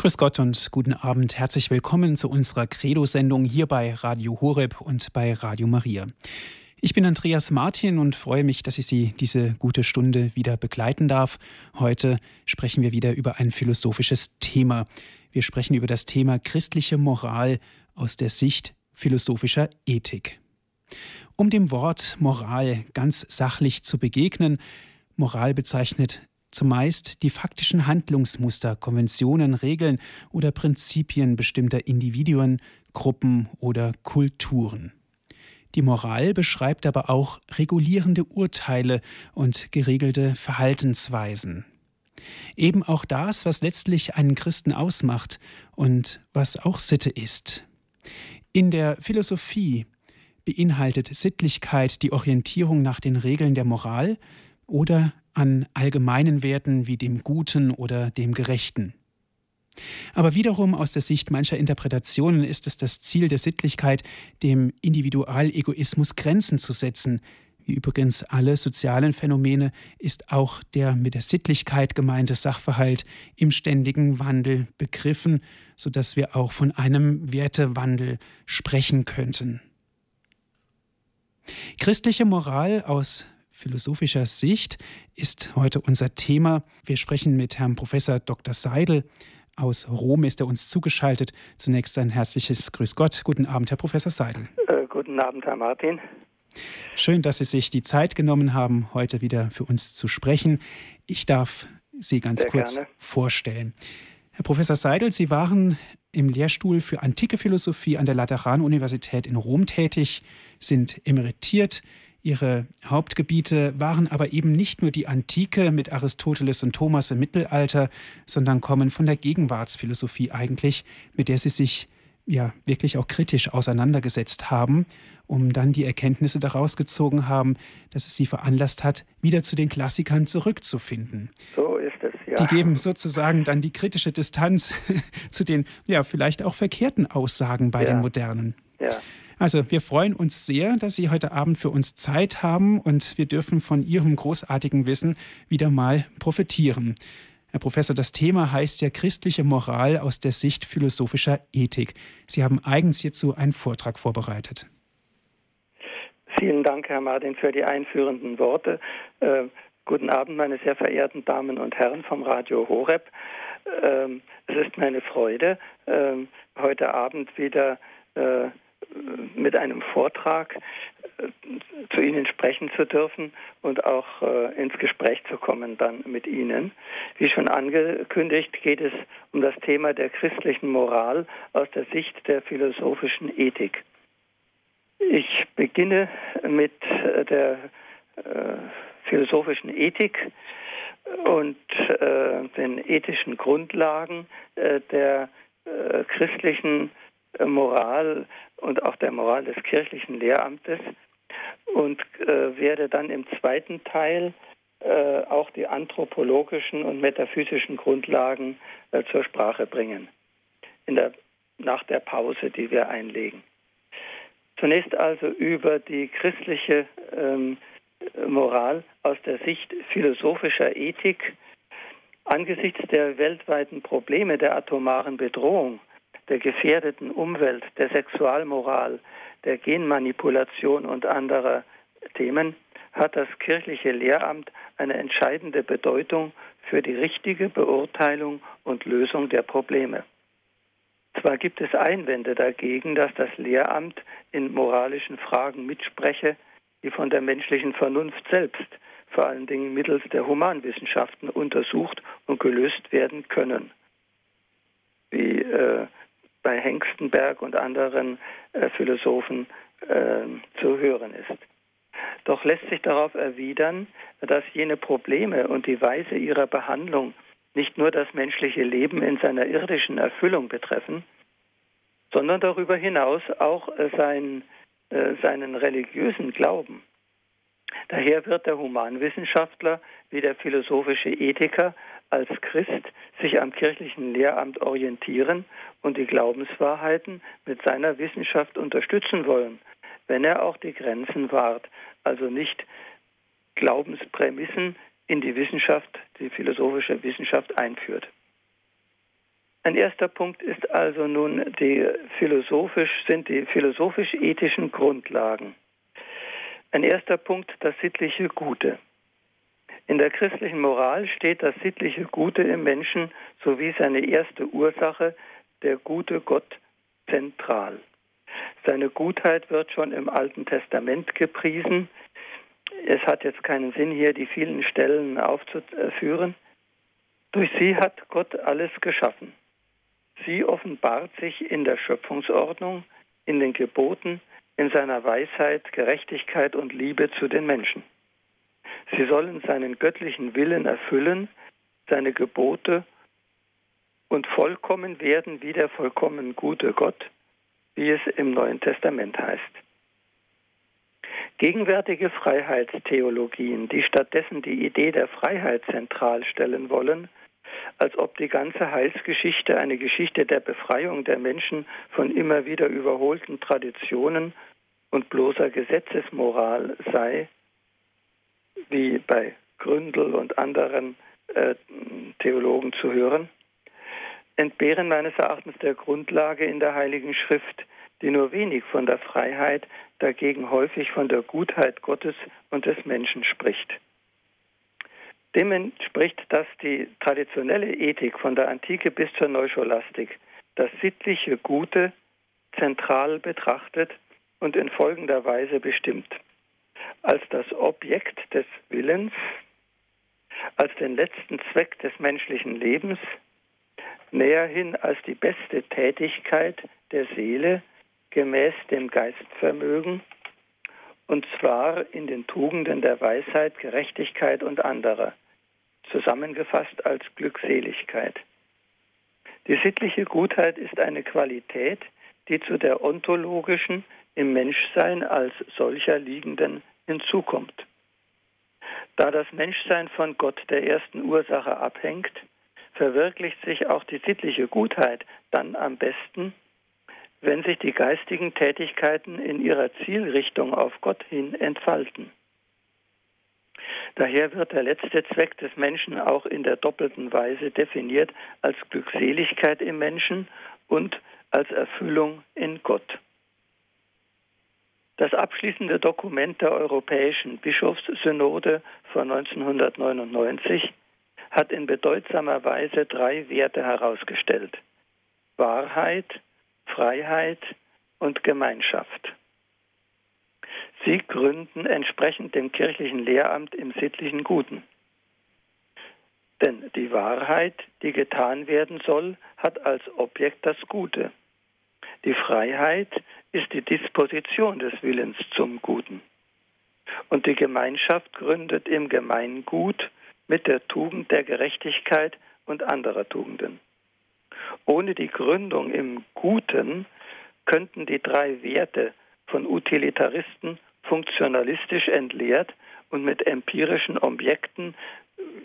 Grüß Gott und guten Abend. Herzlich willkommen zu unserer Credo-Sendung hier bei Radio Horeb und bei Radio Maria. Ich bin Andreas Martin und freue mich, dass ich Sie diese gute Stunde wieder begleiten darf. Heute sprechen wir wieder über ein philosophisches Thema. Wir sprechen über das Thema christliche Moral aus der Sicht philosophischer Ethik. Um dem Wort Moral ganz sachlich zu begegnen, Moral bezeichnet zumeist die faktischen Handlungsmuster, Konventionen, Regeln oder Prinzipien bestimmter Individuen, Gruppen oder Kulturen. Die Moral beschreibt aber auch regulierende Urteile und geregelte Verhaltensweisen. Eben auch das, was letztlich einen Christen ausmacht und was auch Sitte ist. In der Philosophie beinhaltet Sittlichkeit die Orientierung nach den Regeln der Moral oder an allgemeinen Werten wie dem Guten oder dem Gerechten. Aber wiederum aus der Sicht mancher Interpretationen ist es das Ziel der Sittlichkeit, dem Individualegoismus Grenzen zu setzen. Wie übrigens alle sozialen Phänomene ist auch der mit der Sittlichkeit gemeinte Sachverhalt im ständigen Wandel begriffen, sodass wir auch von einem Wertewandel sprechen könnten. Christliche Moral aus philosophischer Sicht ist heute unser Thema. Wir sprechen mit Herrn Professor Dr. Seidel. Aus Rom ist er uns zugeschaltet. Zunächst ein herzliches Grüß Gott. Guten Abend, Herr Professor Seidel. Äh, guten Abend, Herr Martin. Schön, dass Sie sich die Zeit genommen haben, heute wieder für uns zu sprechen. Ich darf Sie ganz Sehr kurz gerne. vorstellen. Herr Professor Seidel, Sie waren im Lehrstuhl für antike Philosophie an der Lateranuniversität in Rom tätig, sind emeritiert, Ihre Hauptgebiete waren aber eben nicht nur die Antike mit Aristoteles und Thomas im Mittelalter, sondern kommen von der Gegenwartsphilosophie eigentlich, mit der Sie sich ja wirklich auch kritisch auseinandergesetzt haben, um dann die Erkenntnisse daraus gezogen haben, dass es Sie veranlasst hat, wieder zu den Klassikern zurückzufinden. So ist es, ja. Die geben sozusagen dann die kritische Distanz zu den ja vielleicht auch verkehrten Aussagen bei ja. den Modernen. Ja. Also wir freuen uns sehr, dass Sie heute Abend für uns Zeit haben und wir dürfen von Ihrem großartigen Wissen wieder mal profitieren. Herr Professor, das Thema heißt ja christliche Moral aus der Sicht philosophischer Ethik. Sie haben eigens hierzu einen Vortrag vorbereitet. Vielen Dank, Herr Martin, für die einführenden Worte. Äh, guten Abend, meine sehr verehrten Damen und Herren vom Radio Horeb. Ähm, es ist meine Freude, äh, heute Abend wieder äh, mit einem Vortrag äh, zu Ihnen sprechen zu dürfen und auch äh, ins Gespräch zu kommen dann mit Ihnen. Wie schon angekündigt, geht es um das Thema der christlichen Moral aus der Sicht der philosophischen Ethik. Ich beginne mit äh, der äh, philosophischen Ethik und äh, den ethischen Grundlagen äh, der christlichen Moral und auch der Moral des kirchlichen Lehramtes und äh, werde dann im zweiten Teil äh, auch die anthropologischen und metaphysischen Grundlagen äh, zur Sprache bringen, in der, nach der Pause, die wir einlegen. Zunächst also über die christliche ähm, Moral aus der Sicht philosophischer Ethik angesichts der weltweiten Probleme der atomaren Bedrohung der gefährdeten Umwelt, der Sexualmoral, der Genmanipulation und anderer Themen hat das kirchliche Lehramt eine entscheidende Bedeutung für die richtige Beurteilung und Lösung der Probleme. Zwar gibt es Einwände dagegen, dass das Lehramt in moralischen Fragen mitspreche, die von der menschlichen Vernunft selbst, vor allen Dingen mittels der Humanwissenschaften, untersucht und gelöst werden können. Wie äh, bei Hengstenberg und anderen äh, Philosophen äh, zu hören ist. Doch lässt sich darauf erwidern, dass jene Probleme und die Weise ihrer Behandlung nicht nur das menschliche Leben in seiner irdischen Erfüllung betreffen, sondern darüber hinaus auch äh, sein, äh, seinen religiösen Glauben. Daher wird der Humanwissenschaftler wie der philosophische Ethiker als Christ sich am kirchlichen Lehramt orientieren und die Glaubenswahrheiten mit seiner Wissenschaft unterstützen wollen, wenn er auch die Grenzen wahrt, also nicht Glaubensprämissen in die Wissenschaft, die philosophische Wissenschaft einführt. Ein erster Punkt ist also nun die philosophisch, sind die philosophisch-ethischen Grundlagen. Ein erster Punkt, das sittliche Gute. In der christlichen Moral steht das sittliche Gute im Menschen sowie seine erste Ursache, der gute Gott, zentral. Seine Gutheit wird schon im Alten Testament gepriesen. Es hat jetzt keinen Sinn, hier die vielen Stellen aufzuführen. Durch sie hat Gott alles geschaffen. Sie offenbart sich in der Schöpfungsordnung, in den Geboten, in seiner Weisheit, Gerechtigkeit und Liebe zu den Menschen. Sie sollen seinen göttlichen Willen erfüllen, seine Gebote und vollkommen werden wie der vollkommen gute Gott, wie es im Neuen Testament heißt. Gegenwärtige Freiheitstheologien, die stattdessen die Idee der Freiheit zentral stellen wollen, als ob die ganze Heilsgeschichte eine Geschichte der Befreiung der Menschen von immer wieder überholten Traditionen und bloßer Gesetzesmoral sei, wie bei Gründel und anderen äh, Theologen zu hören, entbehren meines Erachtens der Grundlage in der Heiligen Schrift, die nur wenig von der Freiheit, dagegen häufig von der Gutheit Gottes und des Menschen spricht. Dem entspricht, dass die traditionelle Ethik von der Antike bis zur Neuscholastik das sittliche Gute zentral betrachtet und in folgender Weise bestimmt. Als das Objekt des Willens, als den letzten Zweck des menschlichen Lebens, näher hin als die beste Tätigkeit der Seele gemäß dem Geistvermögen, und zwar in den Tugenden der Weisheit, Gerechtigkeit und anderer, zusammengefasst als Glückseligkeit. Die sittliche Gutheit ist eine Qualität, die zu der ontologischen, im Menschsein als solcher liegenden hinzukommt. Da das Menschsein von Gott der ersten Ursache abhängt, verwirklicht sich auch die sittliche Gutheit dann am besten, wenn sich die geistigen Tätigkeiten in ihrer Zielrichtung auf Gott hin entfalten. Daher wird der letzte Zweck des Menschen auch in der doppelten Weise definiert als Glückseligkeit im Menschen und als Erfüllung in Gott. Das abschließende Dokument der Europäischen Bischofssynode von 1999 hat in bedeutsamer Weise drei Werte herausgestellt. Wahrheit, Freiheit und Gemeinschaft. Sie gründen entsprechend dem kirchlichen Lehramt im sittlichen Guten. Denn die Wahrheit, die getan werden soll, hat als Objekt das Gute. Die Freiheit ist die Disposition des Willens zum Guten. Und die Gemeinschaft gründet im Gemeingut mit der Tugend der Gerechtigkeit und anderer Tugenden. Ohne die Gründung im Guten könnten die drei Werte von Utilitaristen funktionalistisch entleert und mit empirischen Objekten,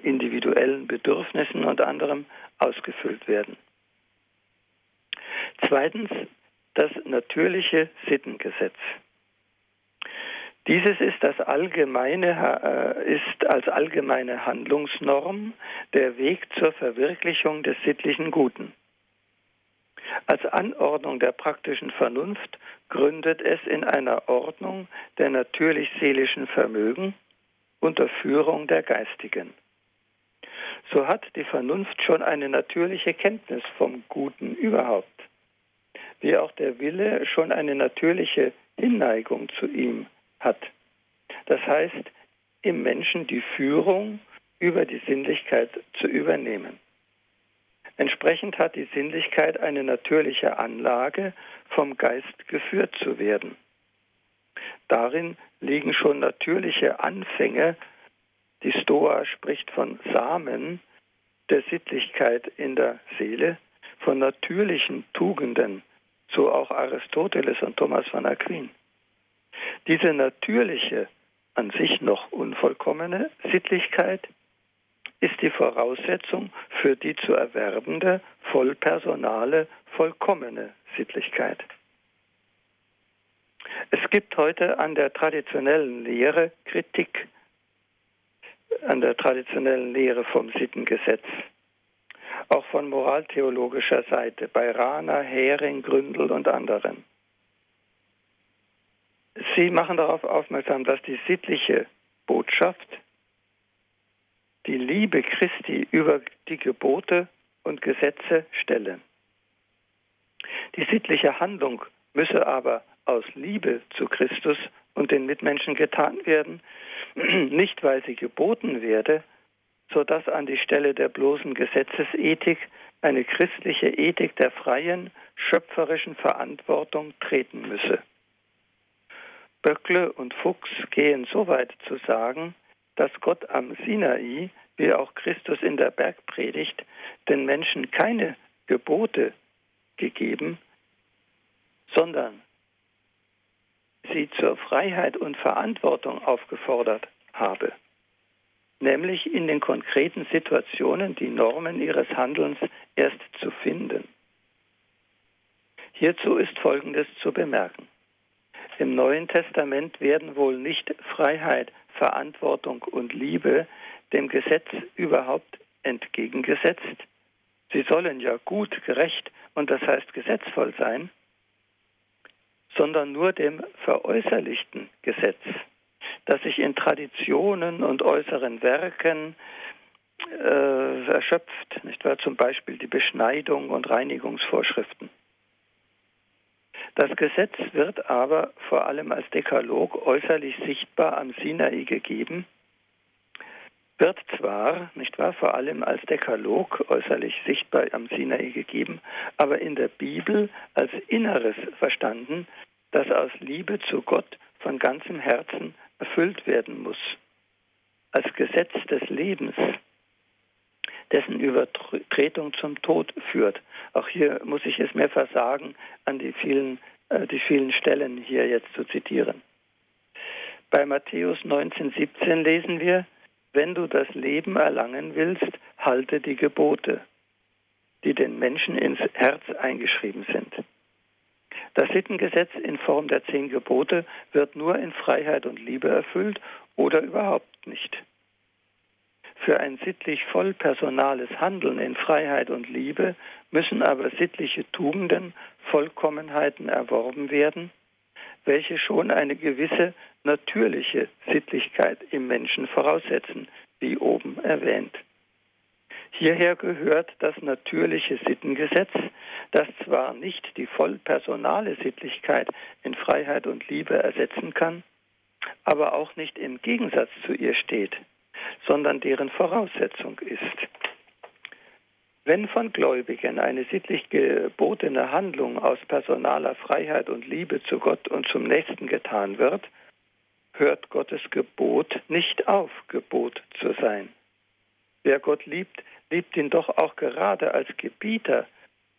individuellen Bedürfnissen und anderem ausgefüllt werden. Zweitens das natürliche Sittengesetz. Dieses ist, das allgemeine, äh, ist als allgemeine Handlungsnorm der Weg zur Verwirklichung des sittlichen Guten. Als Anordnung der praktischen Vernunft gründet es in einer Ordnung der natürlich-seelischen Vermögen unter Führung der Geistigen. So hat die Vernunft schon eine natürliche Kenntnis vom Guten überhaupt, wie auch der Wille schon eine natürliche Hinneigung zu ihm hat. Das heißt, im Menschen die Führung über die Sinnlichkeit zu übernehmen. Entsprechend hat die Sinnlichkeit eine natürliche Anlage, vom Geist geführt zu werden. Darin liegen schon natürliche Anfänge, die Stoa spricht von Samen der Sittlichkeit in der Seele, von natürlichen Tugenden, so auch Aristoteles und Thomas von Aquin. Diese natürliche, an sich noch unvollkommene Sittlichkeit ist die Voraussetzung für die zu erwerbende, vollpersonale, vollkommene Sittlichkeit. Es gibt heute an der traditionellen Lehre Kritik, an der traditionellen Lehre vom Sittengesetz. Auch von moraltheologischer Seite, bei Rahner, Hering, Gründel und anderen. Sie machen darauf aufmerksam, dass die sittliche Botschaft die Liebe Christi über die Gebote und Gesetze stelle. Die sittliche Handlung müsse aber aus Liebe zu Christus und den Mitmenschen getan werden, nicht weil sie geboten werde, so dass an die Stelle der bloßen Gesetzesethik eine christliche Ethik der freien, schöpferischen Verantwortung treten müsse. Böckle und Fuchs gehen so weit zu sagen, dass Gott am Sinai, wie auch Christus in der Bergpredigt, den Menschen keine Gebote gegeben, sondern sie zur Freiheit und Verantwortung aufgefordert habe, nämlich in den konkreten Situationen die Normen ihres Handelns erst zu finden. Hierzu ist Folgendes zu bemerken. Im Neuen Testament werden wohl nicht Freiheit, Verantwortung und Liebe dem Gesetz überhaupt entgegengesetzt. Sie sollen ja gut, gerecht und das heißt gesetzvoll sein, sondern nur dem veräußerlichten Gesetz, das sich in Traditionen und äußeren Werken äh, erschöpft, nicht wahr? Zum Beispiel die Beschneidung und Reinigungsvorschriften. Das Gesetz wird aber vor allem als Dekalog äußerlich sichtbar am Sinai gegeben, wird zwar, nicht wahr, vor allem als Dekalog äußerlich sichtbar am Sinai gegeben, aber in der Bibel als Inneres verstanden, das aus Liebe zu Gott von ganzem Herzen erfüllt werden muss, als Gesetz des Lebens, dessen Übertretung zum Tod führt. Auch hier muss ich es mehr versagen, an die vielen, äh, die vielen Stellen hier jetzt zu zitieren. Bei Matthäus 19,17 lesen wir, wenn du das Leben erlangen willst, halte die Gebote, die den Menschen ins Herz eingeschrieben sind. Das Sittengesetz in Form der zehn Gebote wird nur in Freiheit und Liebe erfüllt oder überhaupt nicht. Für ein sittlich vollpersonales Handeln in Freiheit und Liebe müssen aber sittliche Tugenden, Vollkommenheiten erworben werden, welche schon eine gewisse natürliche Sittlichkeit im Menschen voraussetzen, wie oben erwähnt. Hierher gehört das natürliche Sittengesetz, das zwar nicht die vollpersonale Sittlichkeit in Freiheit und Liebe ersetzen kann, aber auch nicht im Gegensatz zu ihr steht, sondern deren Voraussetzung ist. Wenn von Gläubigen eine sittlich gebotene Handlung aus personaler Freiheit und Liebe zu Gott und zum Nächsten getan wird, hört Gottes Gebot nicht auf, Gebot zu sein. Wer Gott liebt, liebt ihn doch auch gerade als Gebieter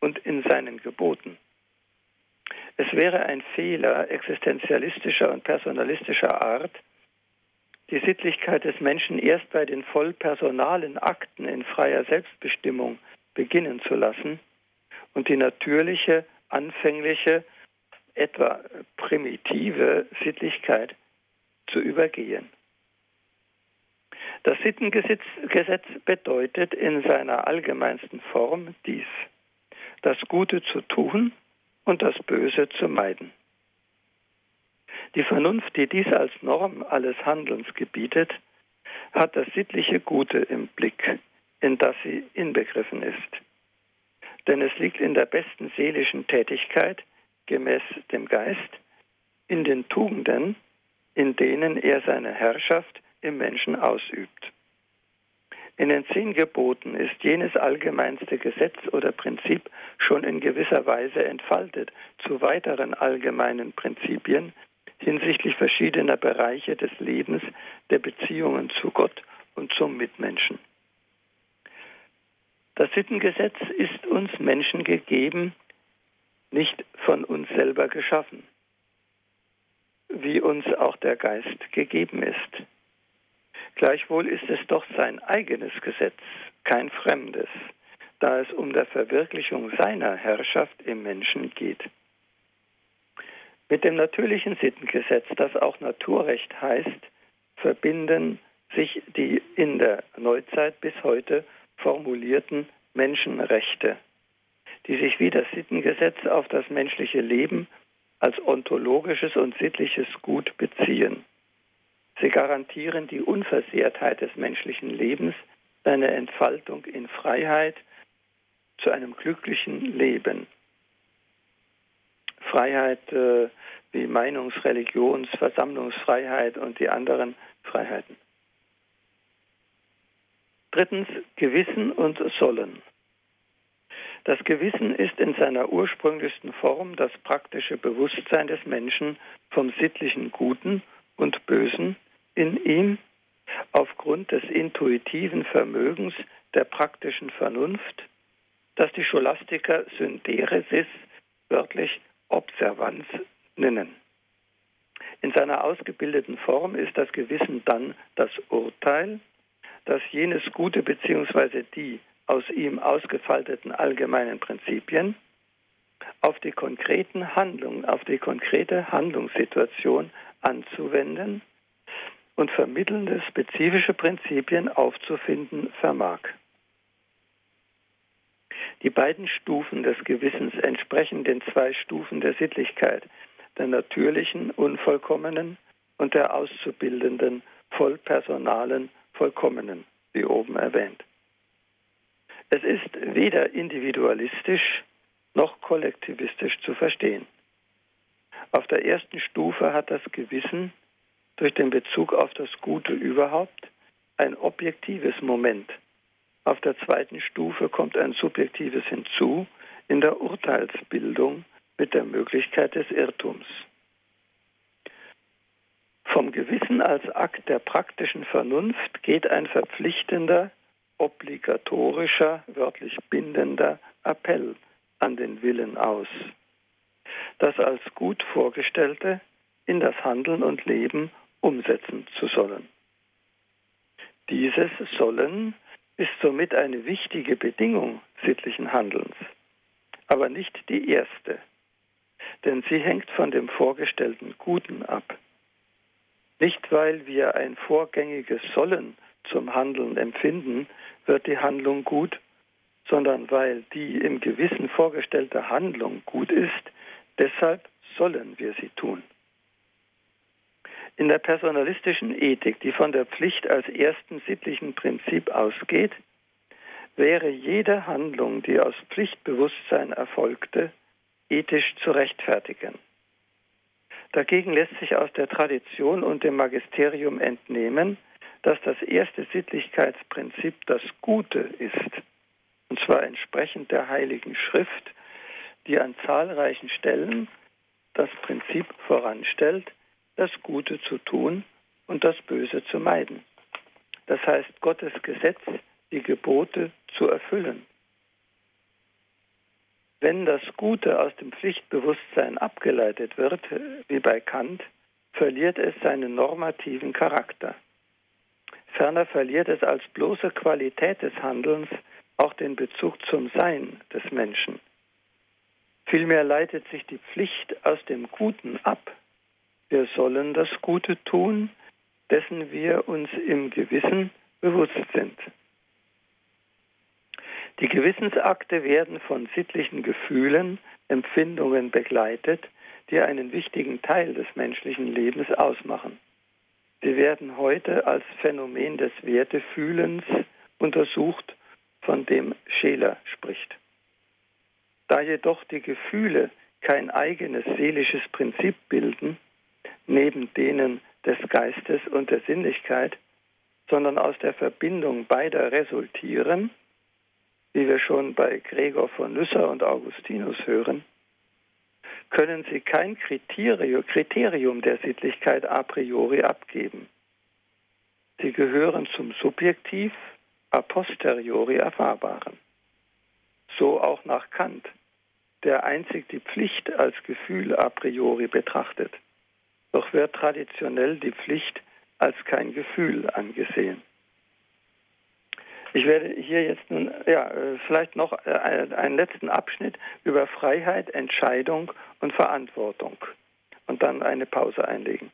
und in seinen Geboten. Es wäre ein Fehler existenzialistischer und personalistischer Art, die Sittlichkeit des Menschen erst bei den vollpersonalen Akten in freier Selbstbestimmung beginnen zu lassen und die natürliche, anfängliche, etwa primitive Sittlichkeit zu übergehen. Das Sittengesetz bedeutet in seiner allgemeinsten Form dies, das Gute zu tun und das Böse zu meiden. Die Vernunft, die dies als Norm alles Handelns gebietet, hat das sittliche Gute im Blick, in das sie inbegriffen ist. Denn es liegt in der besten seelischen Tätigkeit, gemäß dem Geist, in den Tugenden, in denen er seine Herrschaft im Menschen ausübt. In den zehn Geboten ist jenes allgemeinste Gesetz oder Prinzip schon in gewisser Weise entfaltet zu weiteren allgemeinen Prinzipien hinsichtlich verschiedener Bereiche des Lebens, der Beziehungen zu Gott und zum Mitmenschen. Das Sittengesetz ist uns Menschen gegeben, nicht von uns selber geschaffen, wie uns auch der Geist gegeben ist. Gleichwohl ist es doch sein eigenes Gesetz, kein fremdes, da es um der Verwirklichung seiner Herrschaft im Menschen geht. Mit dem natürlichen Sittengesetz, das auch Naturrecht heißt, verbinden sich die in der Neuzeit bis heute formulierten Menschenrechte, die sich wie das Sittengesetz auf das menschliche Leben als ontologisches und sittliches Gut beziehen. Sie garantieren die Unversehrtheit des menschlichen Lebens, seine Entfaltung in Freiheit zu einem glücklichen Leben. Freiheit äh, wie Meinungs-, Religions-, Versammlungsfreiheit und die anderen Freiheiten. Drittens Gewissen und Sollen. Das Gewissen ist in seiner ursprünglichsten Form das praktische Bewusstsein des Menschen vom sittlichen Guten und Bösen in ihm aufgrund des intuitiven Vermögens der praktischen Vernunft, das die Scholastiker Synderesis, wörtlich Observanz, nennen. In seiner ausgebildeten Form ist das Gewissen dann das Urteil, dass jenes Gute bzw. die aus ihm ausgefalteten allgemeinen Prinzipien auf die konkreten Handlungen, auf die konkrete Handlungssituation anzuwenden und vermittelnde spezifische Prinzipien aufzufinden vermag. Die beiden Stufen des Gewissens entsprechen den zwei Stufen der Sittlichkeit, der natürlichen, unvollkommenen und der auszubildenden, vollpersonalen, vollkommenen, wie oben erwähnt. Es ist weder individualistisch noch kollektivistisch zu verstehen. Auf der ersten Stufe hat das Gewissen durch den Bezug auf das Gute überhaupt ein objektives Moment. Auf der zweiten Stufe kommt ein subjektives hinzu in der Urteilsbildung mit der Möglichkeit des Irrtums. Vom Gewissen als Akt der praktischen Vernunft geht ein verpflichtender, obligatorischer, wörtlich bindender Appell an den Willen aus. Das als gut vorgestellte in das Handeln und Leben umsetzen zu sollen. Dieses Sollen ist somit eine wichtige Bedingung sittlichen Handelns, aber nicht die erste, denn sie hängt von dem vorgestellten Guten ab. Nicht weil wir ein vorgängiges Sollen zum Handeln empfinden, wird die Handlung gut, sondern weil die im Gewissen vorgestellte Handlung gut ist, deshalb sollen wir sie tun. In der personalistischen Ethik, die von der Pflicht als ersten sittlichen Prinzip ausgeht, wäre jede Handlung, die aus Pflichtbewusstsein erfolgte, ethisch zu rechtfertigen. Dagegen lässt sich aus der Tradition und dem Magisterium entnehmen, dass das erste Sittlichkeitsprinzip das Gute ist, und zwar entsprechend der Heiligen Schrift, die an zahlreichen Stellen das Prinzip voranstellt, das Gute zu tun und das Böse zu meiden. Das heißt, Gottes Gesetz, die Gebote zu erfüllen. Wenn das Gute aus dem Pflichtbewusstsein abgeleitet wird, wie bei Kant, verliert es seinen normativen Charakter. Ferner verliert es als bloße Qualität des Handelns auch den Bezug zum Sein des Menschen. Vielmehr leitet sich die Pflicht aus dem Guten ab, wir sollen das Gute tun, dessen wir uns im Gewissen bewusst sind. Die Gewissensakte werden von sittlichen Gefühlen, Empfindungen begleitet, die einen wichtigen Teil des menschlichen Lebens ausmachen. Sie werden heute als Phänomen des Wertefühlens untersucht, von dem Scheler spricht. Da jedoch die Gefühle kein eigenes seelisches Prinzip bilden, neben denen des Geistes und der Sinnlichkeit, sondern aus der Verbindung beider resultieren, wie wir schon bei Gregor von Nyssa und Augustinus hören, können sie kein Kriterium der Sittlichkeit a priori abgeben. Sie gehören zum subjektiv a posteriori Erfahrbaren. So auch nach Kant, der einzig die Pflicht als Gefühl a priori betrachtet. Doch wird traditionell die Pflicht als kein Gefühl angesehen. Ich werde hier jetzt nun ja, äh, vielleicht noch äh, einen letzten Abschnitt über Freiheit, Entscheidung und Verantwortung und dann eine Pause einlegen.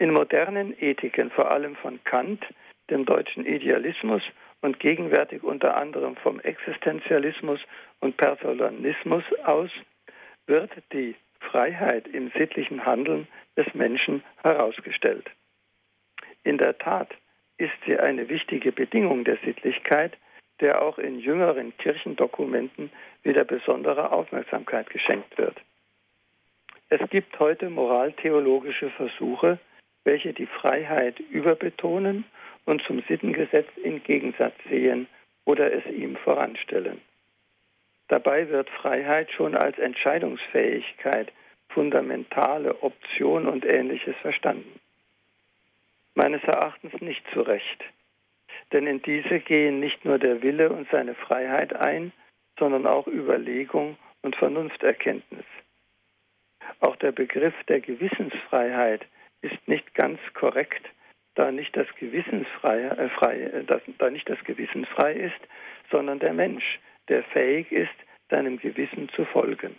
In modernen Ethiken, vor allem von Kant, dem deutschen Idealismus und gegenwärtig unter anderem vom Existenzialismus und Personalismus aus, wird die Freiheit im sittlichen Handeln des Menschen herausgestellt. In der Tat ist sie eine wichtige Bedingung der Sittlichkeit, der auch in jüngeren Kirchendokumenten wieder besondere Aufmerksamkeit geschenkt wird. Es gibt heute moraltheologische Versuche, welche die Freiheit überbetonen und zum Sittengesetz in Gegensatz sehen oder es ihm voranstellen. Dabei wird Freiheit schon als Entscheidungsfähigkeit, fundamentale Option und ähnliches verstanden. Meines Erachtens nicht zu Recht, denn in diese gehen nicht nur der Wille und seine Freiheit ein, sondern auch Überlegung und Vernunfterkenntnis. Auch der Begriff der Gewissensfreiheit ist nicht ganz korrekt, da nicht das Gewissen frei, äh, frei äh, das, da nicht das Gewissen frei ist, sondern der Mensch, der fähig ist, seinem Gewissen zu folgen.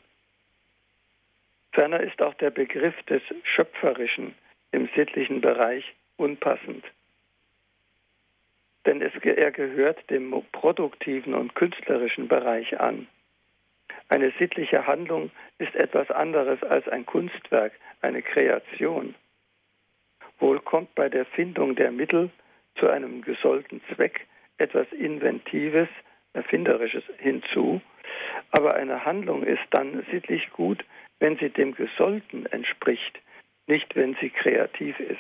Ferner ist auch der Begriff des Schöpferischen im sittlichen Bereich unpassend. Denn es, er gehört dem produktiven und künstlerischen Bereich an. Eine sittliche Handlung ist etwas anderes als ein Kunstwerk, eine Kreation. Wohl kommt bei der Findung der Mittel zu einem gesollten Zweck etwas Inventives, Erfinderisches hinzu, aber eine Handlung ist dann sittlich gut, wenn sie dem Gesollten entspricht, nicht wenn sie kreativ ist.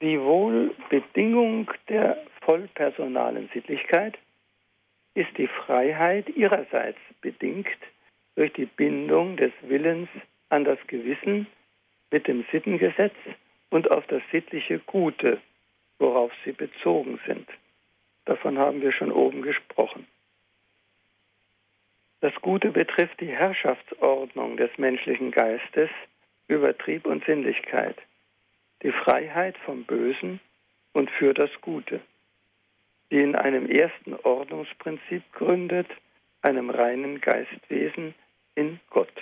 Die wohl Bedingung der vollpersonalen Sittlichkeit ist die Freiheit ihrerseits bedingt durch die Bindung des Willens an das Gewissen mit dem Sittengesetz und auf das sittliche Gute, worauf sie bezogen sind. Davon haben wir schon oben gesprochen. Das Gute betrifft die Herrschaftsordnung des menschlichen Geistes über Trieb und Sinnlichkeit, die Freiheit vom Bösen und für das Gute, die in einem ersten Ordnungsprinzip gründet, einem reinen Geistwesen in Gott.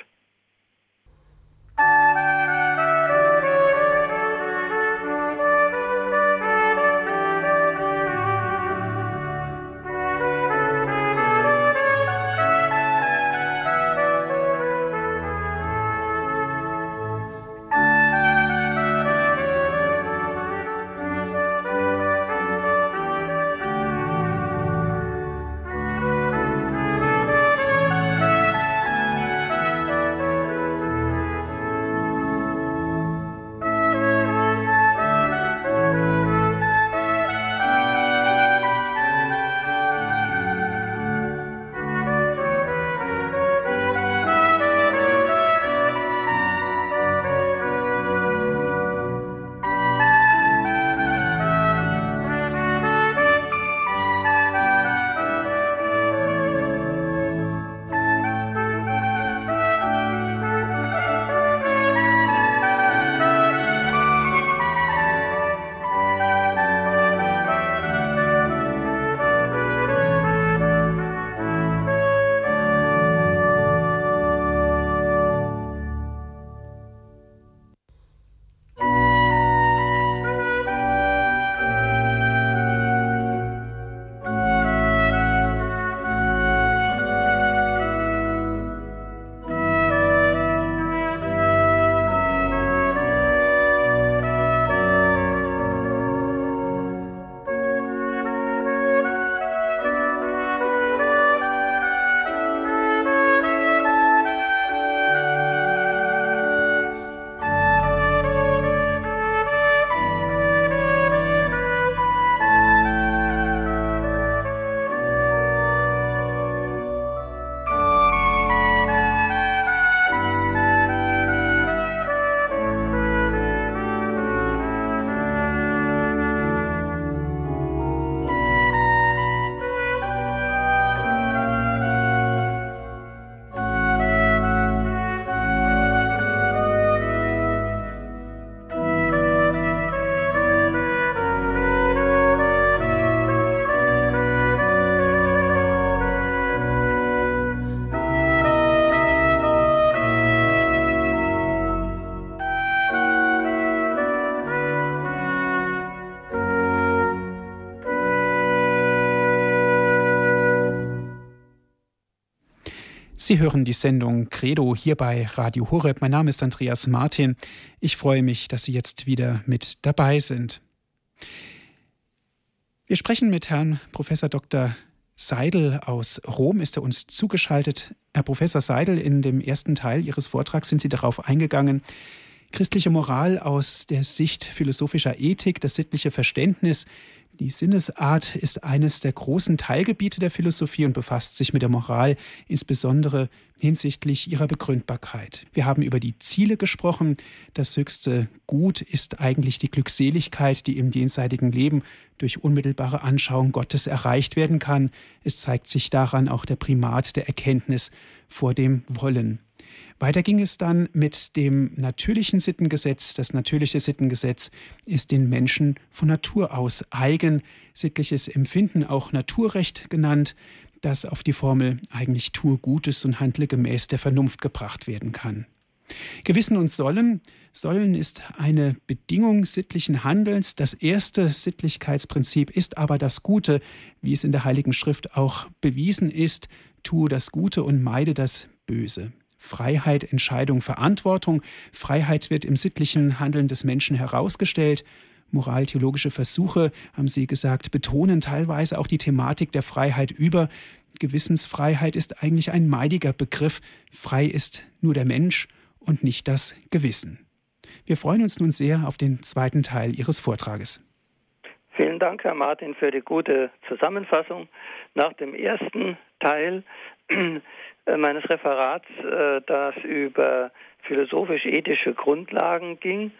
Sie hören die Sendung Credo hier bei Radio Horeb. Mein Name ist Andreas Martin. Ich freue mich, dass Sie jetzt wieder mit dabei sind. Wir sprechen mit Herrn Professor Dr. Seidel aus Rom. Ist er uns zugeschaltet? Herr Professor Seidel, in dem ersten Teil Ihres Vortrags sind Sie darauf eingegangen, christliche Moral aus der Sicht philosophischer Ethik, das sittliche Verständnis, die Sinnesart ist eines der großen Teilgebiete der Philosophie und befasst sich mit der Moral, insbesondere hinsichtlich ihrer Begründbarkeit. Wir haben über die Ziele gesprochen. Das höchste Gut ist eigentlich die Glückseligkeit, die im jenseitigen Leben durch unmittelbare Anschauung Gottes erreicht werden kann. Es zeigt sich daran auch der Primat der Erkenntnis vor dem Wollen. Weiter ging es dann mit dem natürlichen Sittengesetz. Das natürliche Sittengesetz ist den Menschen von Natur aus eigen. Sittliches Empfinden, auch Naturrecht genannt, das auf die Formel eigentlich tue Gutes und handle gemäß der Vernunft gebracht werden kann. Gewissen und Sollen. Sollen ist eine Bedingung sittlichen Handelns. Das erste Sittlichkeitsprinzip ist aber das Gute, wie es in der Heiligen Schrift auch bewiesen ist. Tue das Gute und meide das Böse. Freiheit, Entscheidung, Verantwortung. Freiheit wird im sittlichen Handeln des Menschen herausgestellt. Moraltheologische Versuche, haben Sie gesagt, betonen teilweise auch die Thematik der Freiheit über. Gewissensfreiheit ist eigentlich ein meidiger Begriff. Frei ist nur der Mensch und nicht das Gewissen. Wir freuen uns nun sehr auf den zweiten Teil Ihres Vortrages. Vielen Dank, Herr Martin, für die gute Zusammenfassung. Nach dem ersten Teil meines Referats, äh, das über philosophisch-ethische Grundlagen ging,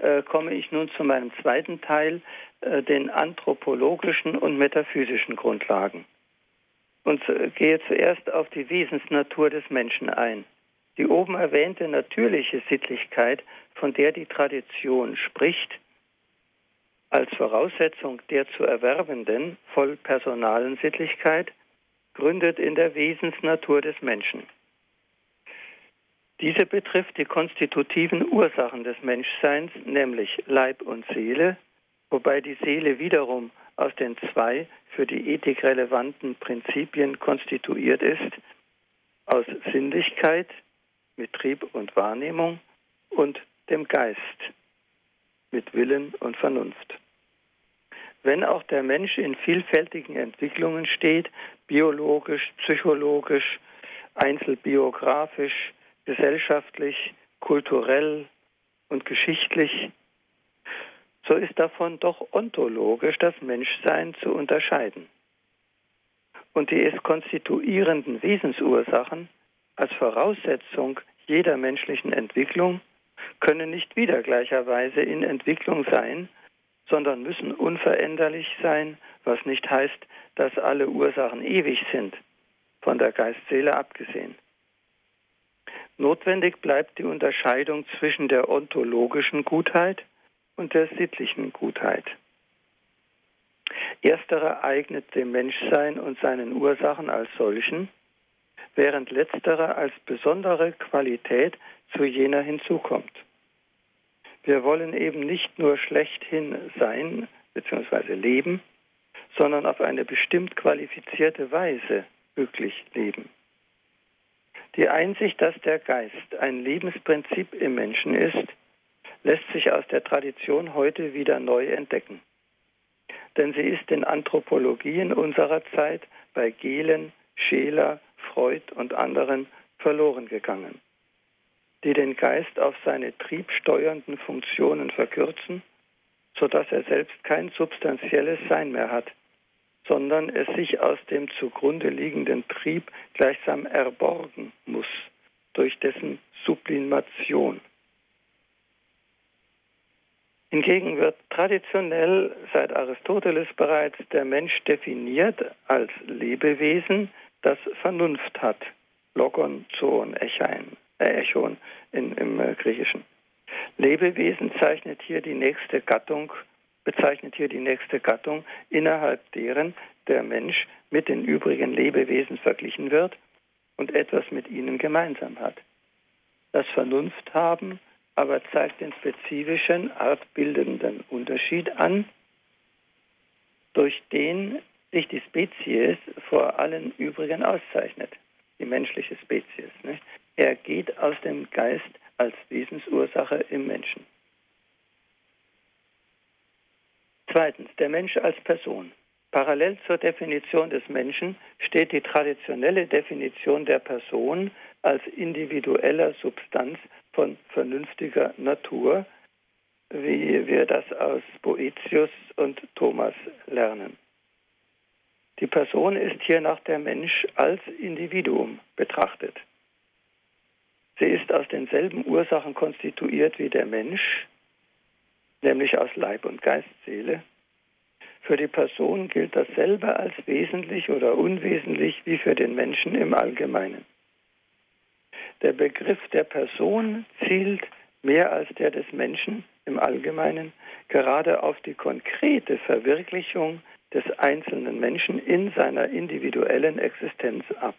äh, komme ich nun zu meinem zweiten Teil, den anthropologischen und metaphysischen Grundlagen. Und gehe zuerst auf die Wesensnatur des Menschen ein. Die oben erwähnte natürliche Sittlichkeit, von der die Tradition spricht, als Voraussetzung der zu erwerbenden vollpersonalen Sittlichkeit, gründet in der Wesensnatur des Menschen. Diese betrifft die konstitutiven Ursachen des Menschseins, nämlich Leib und Seele, wobei die Seele wiederum aus den zwei für die Ethik relevanten Prinzipien konstituiert ist, aus Sinnlichkeit mit Trieb und Wahrnehmung und dem Geist mit Willen und Vernunft. Wenn auch der Mensch in vielfältigen Entwicklungen steht, biologisch, psychologisch, einzelbiografisch, gesellschaftlich, kulturell und geschichtlich, so ist davon doch ontologisch das Menschsein zu unterscheiden. Und die es konstituierenden Wesensursachen als Voraussetzung jeder menschlichen Entwicklung können nicht wieder gleicherweise in Entwicklung sein, sondern müssen unveränderlich sein, was nicht heißt, dass alle Ursachen ewig sind, von der Geistseele abgesehen. Notwendig bleibt die Unterscheidung zwischen der ontologischen Gutheit und der sittlichen Gutheit. Erstere eignet dem Menschsein und seinen Ursachen als solchen, während letztere als besondere Qualität zu jener hinzukommt. Wir wollen eben nicht nur schlechthin sein bzw. leben, sondern auf eine bestimmt qualifizierte Weise glücklich leben. Die Einsicht, dass der Geist ein Lebensprinzip im Menschen ist, lässt sich aus der Tradition heute wieder neu entdecken. Denn sie ist in Anthropologien unserer Zeit bei Gehlen, Scheler, Freud und anderen verloren gegangen die den Geist auf seine triebsteuernden Funktionen verkürzen, sodass er selbst kein substanzielles Sein mehr hat, sondern es sich aus dem zugrunde liegenden Trieb gleichsam erborgen muss durch dessen Sublimation. Hingegen wird traditionell seit Aristoteles bereits der Mensch definiert als Lebewesen, das Vernunft hat. Logon, Zoon, Echein Echon in, im äh, Griechischen. Lebewesen zeichnet hier die nächste Gattung, bezeichnet hier die nächste Gattung, innerhalb deren der Mensch mit den übrigen Lebewesen verglichen wird und etwas mit ihnen gemeinsam hat. Das Vernunfthaben aber zeigt den spezifischen, artbildenden Unterschied an, durch den sich die Spezies vor allen übrigen auszeichnet. die menschliche Spezies. Nicht? Er geht aus dem Geist als Wesensursache im Menschen. Zweitens, der Mensch als Person. Parallel zur Definition des Menschen steht die traditionelle Definition der Person als individueller Substanz von vernünftiger Natur, wie wir das aus Boetius und Thomas lernen. Die Person ist hier nach der Mensch als Individuum betrachtet. Sie ist aus denselben Ursachen konstituiert wie der Mensch, nämlich aus Leib und Geistseele. Für die Person gilt dasselbe als wesentlich oder unwesentlich wie für den Menschen im Allgemeinen. Der Begriff der Person zielt mehr als der des Menschen im Allgemeinen gerade auf die konkrete Verwirklichung des einzelnen Menschen in seiner individuellen Existenz ab.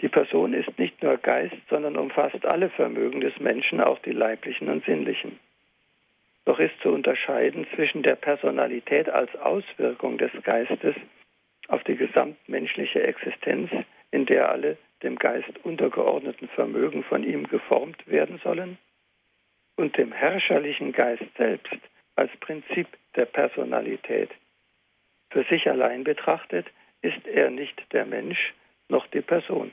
Die Person ist nicht nur Geist, sondern umfasst alle Vermögen des Menschen, auch die leiblichen und sinnlichen. Doch ist zu unterscheiden zwischen der Personalität als Auswirkung des Geistes auf die gesamtmenschliche Existenz, in der alle dem Geist untergeordneten Vermögen von ihm geformt werden sollen, und dem herrscherlichen Geist selbst als Prinzip der Personalität. Für sich allein betrachtet ist er nicht der Mensch noch die Person.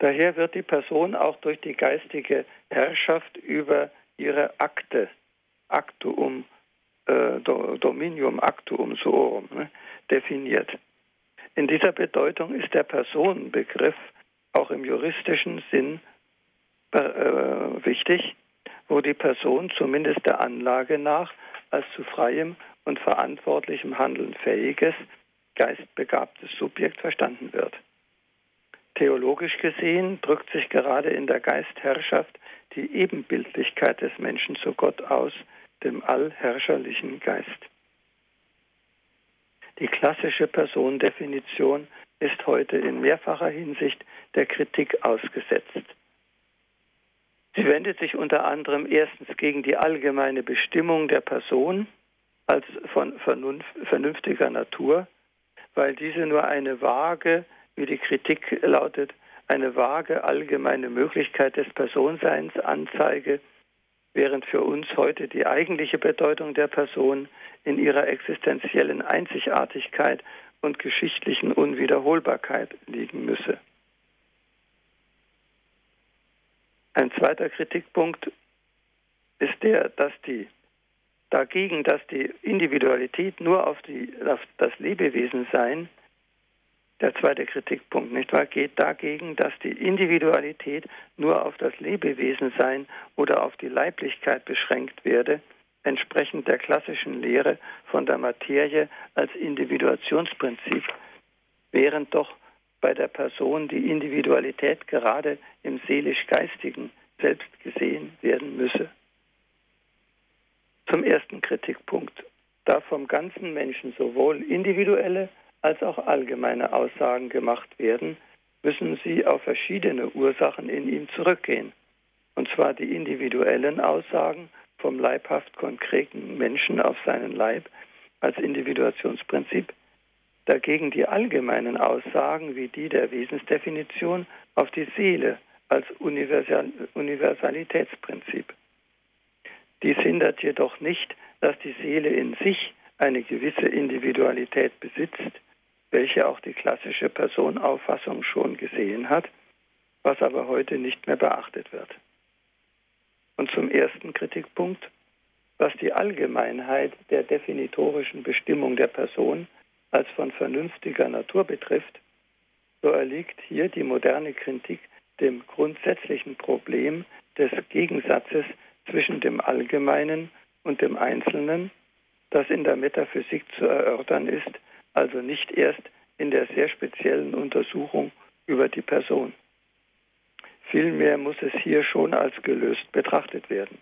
Daher wird die Person auch durch die geistige Herrschaft über ihre Akte, Actuum, äh, Dominium Actuum Suorum, ne, definiert. In dieser Bedeutung ist der Personenbegriff auch im juristischen Sinn äh, wichtig, wo die Person zumindest der Anlage nach als zu freiem und verantwortlichem Handeln fähiges, geistbegabtes Subjekt verstanden wird. Theologisch gesehen drückt sich gerade in der Geistherrschaft die Ebenbildlichkeit des Menschen zu Gott aus, dem allherrscherlichen Geist. Die klassische Personendefinition ist heute in mehrfacher Hinsicht der Kritik ausgesetzt. Sie wendet sich unter anderem erstens gegen die allgemeine Bestimmung der Person als von vernünftiger Natur, weil diese nur eine vage, wie die Kritik lautet, eine vage allgemeine Möglichkeit des Personseins anzeige, während für uns heute die eigentliche Bedeutung der Person in ihrer existenziellen Einzigartigkeit und geschichtlichen Unwiederholbarkeit liegen müsse. Ein zweiter Kritikpunkt ist der, dass die dagegen, dass die Individualität nur auf, die, auf das Lebewesensein der zweite Kritikpunkt, nicht wahr, geht dagegen, dass die Individualität nur auf das Lebewesensein oder auf die Leiblichkeit beschränkt werde, entsprechend der klassischen Lehre von der Materie als Individuationsprinzip, während doch bei der Person die Individualität gerade im seelisch-geistigen selbst gesehen werden müsse. Zum ersten Kritikpunkt. Da vom ganzen Menschen sowohl individuelle als auch allgemeine Aussagen gemacht werden, müssen sie auf verschiedene Ursachen in ihm zurückgehen. Und zwar die individuellen Aussagen vom leibhaft konkreten Menschen auf seinen Leib als Individuationsprinzip, dagegen die allgemeinen Aussagen wie die der Wesensdefinition auf die Seele als Universal Universalitätsprinzip. Dies hindert jedoch nicht, dass die Seele in sich eine gewisse Individualität besitzt, welche auch die klassische Personauffassung schon gesehen hat, was aber heute nicht mehr beachtet wird. Und zum ersten Kritikpunkt, was die Allgemeinheit der definitorischen Bestimmung der Person als von vernünftiger Natur betrifft, so erliegt hier die moderne Kritik dem grundsätzlichen Problem des Gegensatzes zwischen dem Allgemeinen und dem Einzelnen, das in der Metaphysik zu erörtern ist, also nicht erst in der sehr speziellen Untersuchung über die Person. Vielmehr muss es hier schon als gelöst betrachtet werden.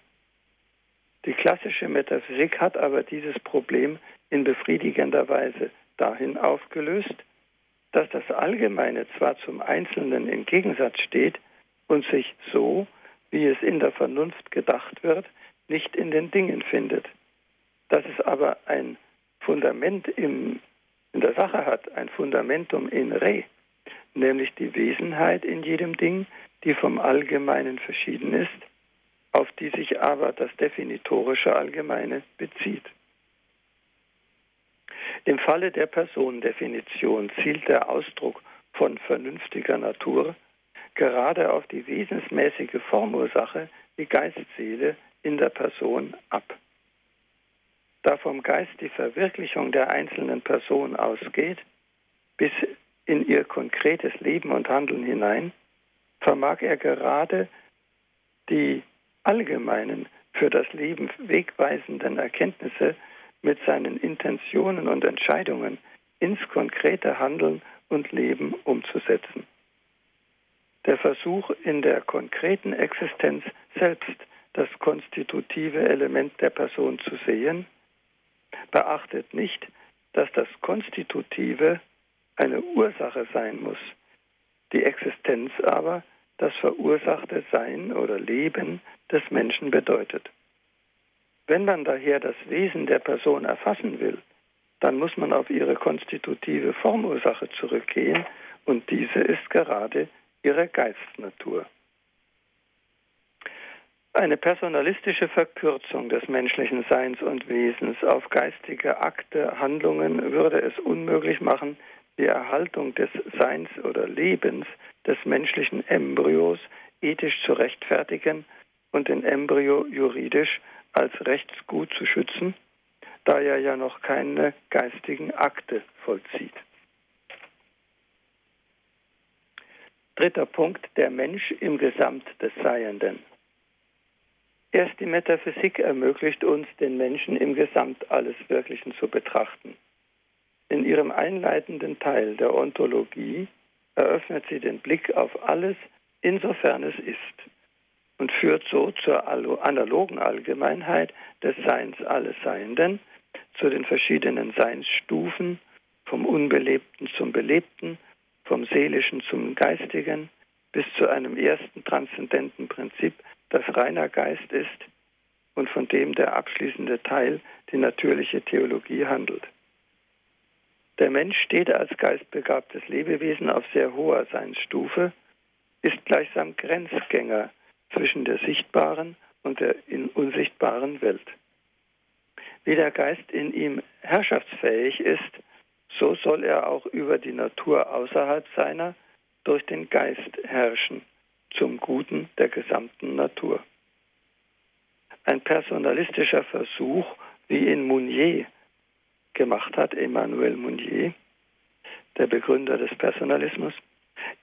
Die klassische Metaphysik hat aber dieses Problem in befriedigender Weise dahin aufgelöst, dass das Allgemeine zwar zum Einzelnen im Gegensatz steht und sich so, wie es in der Vernunft gedacht wird, nicht in den Dingen findet. Dass es aber ein Fundament im in der Sache hat, ein Fundamentum in re, nämlich die Wesenheit in jedem Ding, die vom Allgemeinen verschieden ist, auf die sich aber das definitorische Allgemeine bezieht. Im Falle der Personendefinition zielt der Ausdruck von vernünftiger Natur gerade auf die wesensmäßige Formursache, die Geistseele in der Person ab. Da vom Geist die Verwirklichung der einzelnen Person ausgeht, bis in ihr konkretes Leben und Handeln hinein, vermag er gerade die allgemeinen, für das Leben wegweisenden Erkenntnisse mit seinen Intentionen und Entscheidungen ins konkrete Handeln und Leben umzusetzen. Der Versuch in der konkreten Existenz selbst das konstitutive Element der Person zu sehen, beachtet nicht, dass das Konstitutive eine Ursache sein muss, die Existenz aber das verursachte Sein oder Leben des Menschen bedeutet. Wenn man daher das Wesen der Person erfassen will, dann muss man auf ihre konstitutive Formursache zurückgehen und diese ist gerade ihre Geistnatur. Eine personalistische Verkürzung des menschlichen Seins und Wesens auf geistige Akte, Handlungen würde es unmöglich machen, die Erhaltung des Seins oder Lebens des menschlichen Embryos ethisch zu rechtfertigen und den Embryo juridisch als Rechtsgut zu schützen, da er ja noch keine geistigen Akte vollzieht. Dritter Punkt, der Mensch im Gesamt des Seienden. Erst die Metaphysik ermöglicht uns, den Menschen im Gesamt alles Wirklichen zu betrachten. In ihrem einleitenden Teil der Ontologie eröffnet sie den Blick auf alles, insofern es ist, und führt so zur analogen Allgemeinheit des Seins alles Seienden, zu den verschiedenen Seinsstufen, vom Unbelebten zum Belebten, vom Seelischen zum Geistigen, bis zu einem ersten transzendenten Prinzip, das reiner Geist ist und von dem der abschließende Teil die natürliche Theologie handelt. Der Mensch steht als geistbegabtes Lebewesen auf sehr hoher Seinsstufe, ist gleichsam Grenzgänger zwischen der sichtbaren und der unsichtbaren Welt. Wie der Geist in ihm herrschaftsfähig ist, so soll er auch über die Natur außerhalb seiner durch den Geist herrschen, gesamten Natur. Ein personalistischer Versuch, wie in Mounier gemacht hat, Emmanuel Mounier, der Begründer des Personalismus,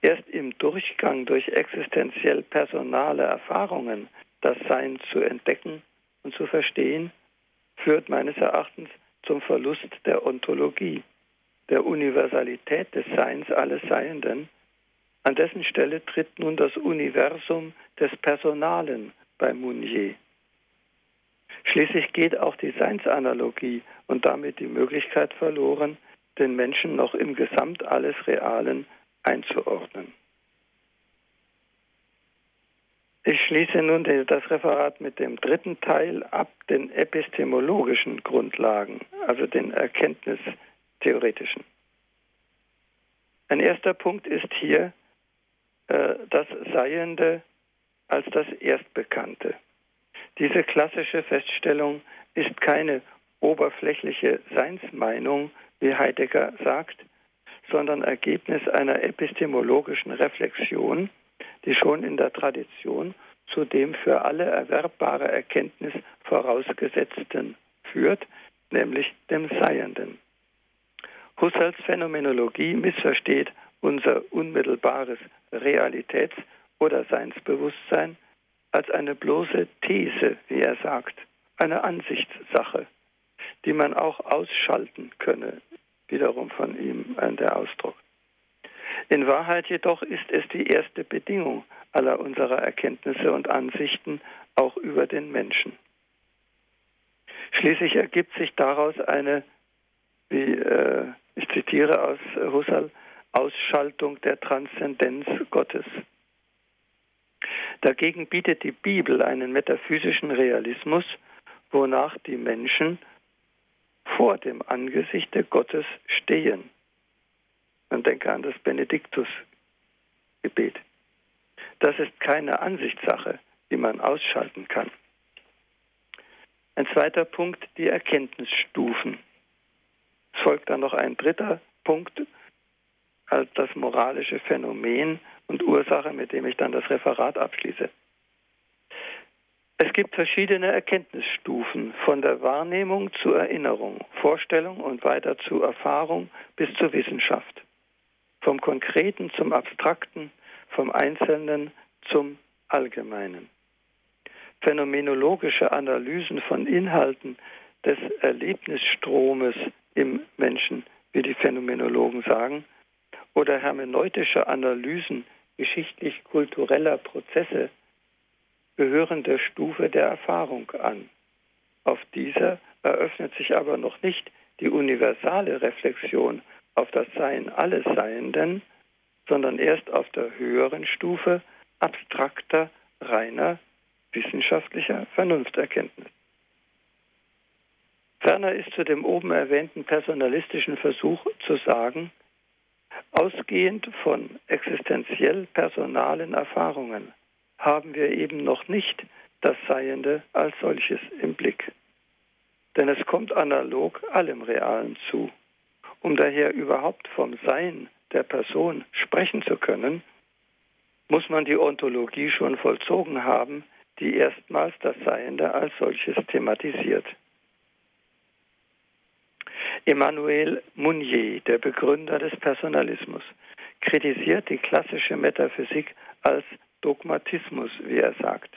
erst im Durchgang durch existenziell personale Erfahrungen das Sein zu entdecken und zu verstehen, führt meines Erachtens zum Verlust der Ontologie, der Universalität des Seins alles Seienden. An dessen Stelle tritt nun das Universum des Personalen bei Mounier. Schließlich geht auch die Seinsanalogie und damit die Möglichkeit verloren, den Menschen noch im Gesamt alles Realen einzuordnen. Ich schließe nun das Referat mit dem dritten Teil ab, den epistemologischen Grundlagen, also den erkenntnistheoretischen. Ein erster Punkt ist hier das Seiende als das Erstbekannte. Diese klassische Feststellung ist keine oberflächliche Seinsmeinung, wie Heidegger sagt, sondern Ergebnis einer epistemologischen Reflexion, die schon in der Tradition zu dem für alle erwerbbare Erkenntnis vorausgesetzten führt, nämlich dem Seienden. Husserls Phänomenologie missversteht unser unmittelbares Realitäts- oder Seinsbewusstsein als eine bloße These, wie er sagt, eine Ansichtssache, die man auch ausschalten könne, wiederum von ihm der Ausdruck. In Wahrheit jedoch ist es die erste Bedingung aller unserer Erkenntnisse und Ansichten auch über den Menschen. Schließlich ergibt sich daraus eine, wie äh, ich zitiere aus Husserl, Ausschaltung der Transzendenz Gottes. Dagegen bietet die Bibel einen metaphysischen Realismus, wonach die Menschen vor dem Angesichte Gottes stehen. Man denke an das Benediktus Gebet. Das ist keine Ansichtssache, die man ausschalten kann. Ein zweiter Punkt, die Erkenntnisstufen. Es folgt dann noch ein dritter Punkt, als das moralische Phänomen und Ursache, mit dem ich dann das Referat abschließe. Es gibt verschiedene Erkenntnisstufen von der Wahrnehmung zur Erinnerung, Vorstellung und weiter zu Erfahrung bis zur Wissenschaft. Vom Konkreten zum Abstrakten, vom Einzelnen zum Allgemeinen. Phänomenologische Analysen von Inhalten des Erlebnisstromes im Menschen, wie die Phänomenologen sagen, oder hermeneutische Analysen geschichtlich-kultureller Prozesse gehören der Stufe der Erfahrung an. Auf dieser eröffnet sich aber noch nicht die universale Reflexion auf das Sein alles Seienden, sondern erst auf der höheren Stufe abstrakter, reiner, wissenschaftlicher Vernunfterkenntnis. Ferner ist zu dem oben erwähnten personalistischen Versuch zu sagen, ausgehend von existenziell personalen Erfahrungen haben wir eben noch nicht das Seiende als solches im Blick. Denn es kommt analog allem Realen zu. Um daher überhaupt vom Sein der Person sprechen zu können, muss man die Ontologie schon vollzogen haben, die erstmals das Seiende als solches thematisiert. Emmanuel Mounier, der Begründer des Personalismus, kritisiert die klassische Metaphysik als Dogmatismus, wie er sagt,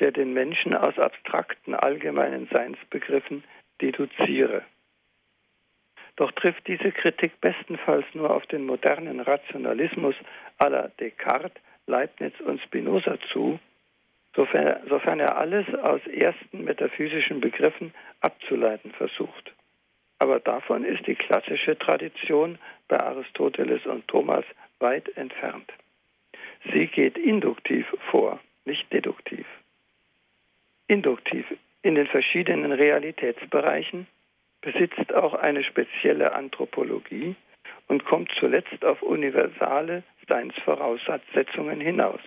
der den Menschen aus abstrakten allgemeinen Seinsbegriffen deduziere. Doch trifft diese Kritik bestenfalls nur auf den modernen Rationalismus aller Descartes, Leibniz und Spinoza zu, sofern, sofern er alles aus ersten metaphysischen Begriffen abzuleiten versucht. Aber davon ist die klassische Tradition bei Aristoteles und Thomas weit entfernt. Sie geht induktiv vor, nicht deduktiv. Induktiv in den verschiedenen Realitätsbereichen besitzt auch eine spezielle Anthropologie und kommt zuletzt auf universale Seinsvoraussetzungen hinaus.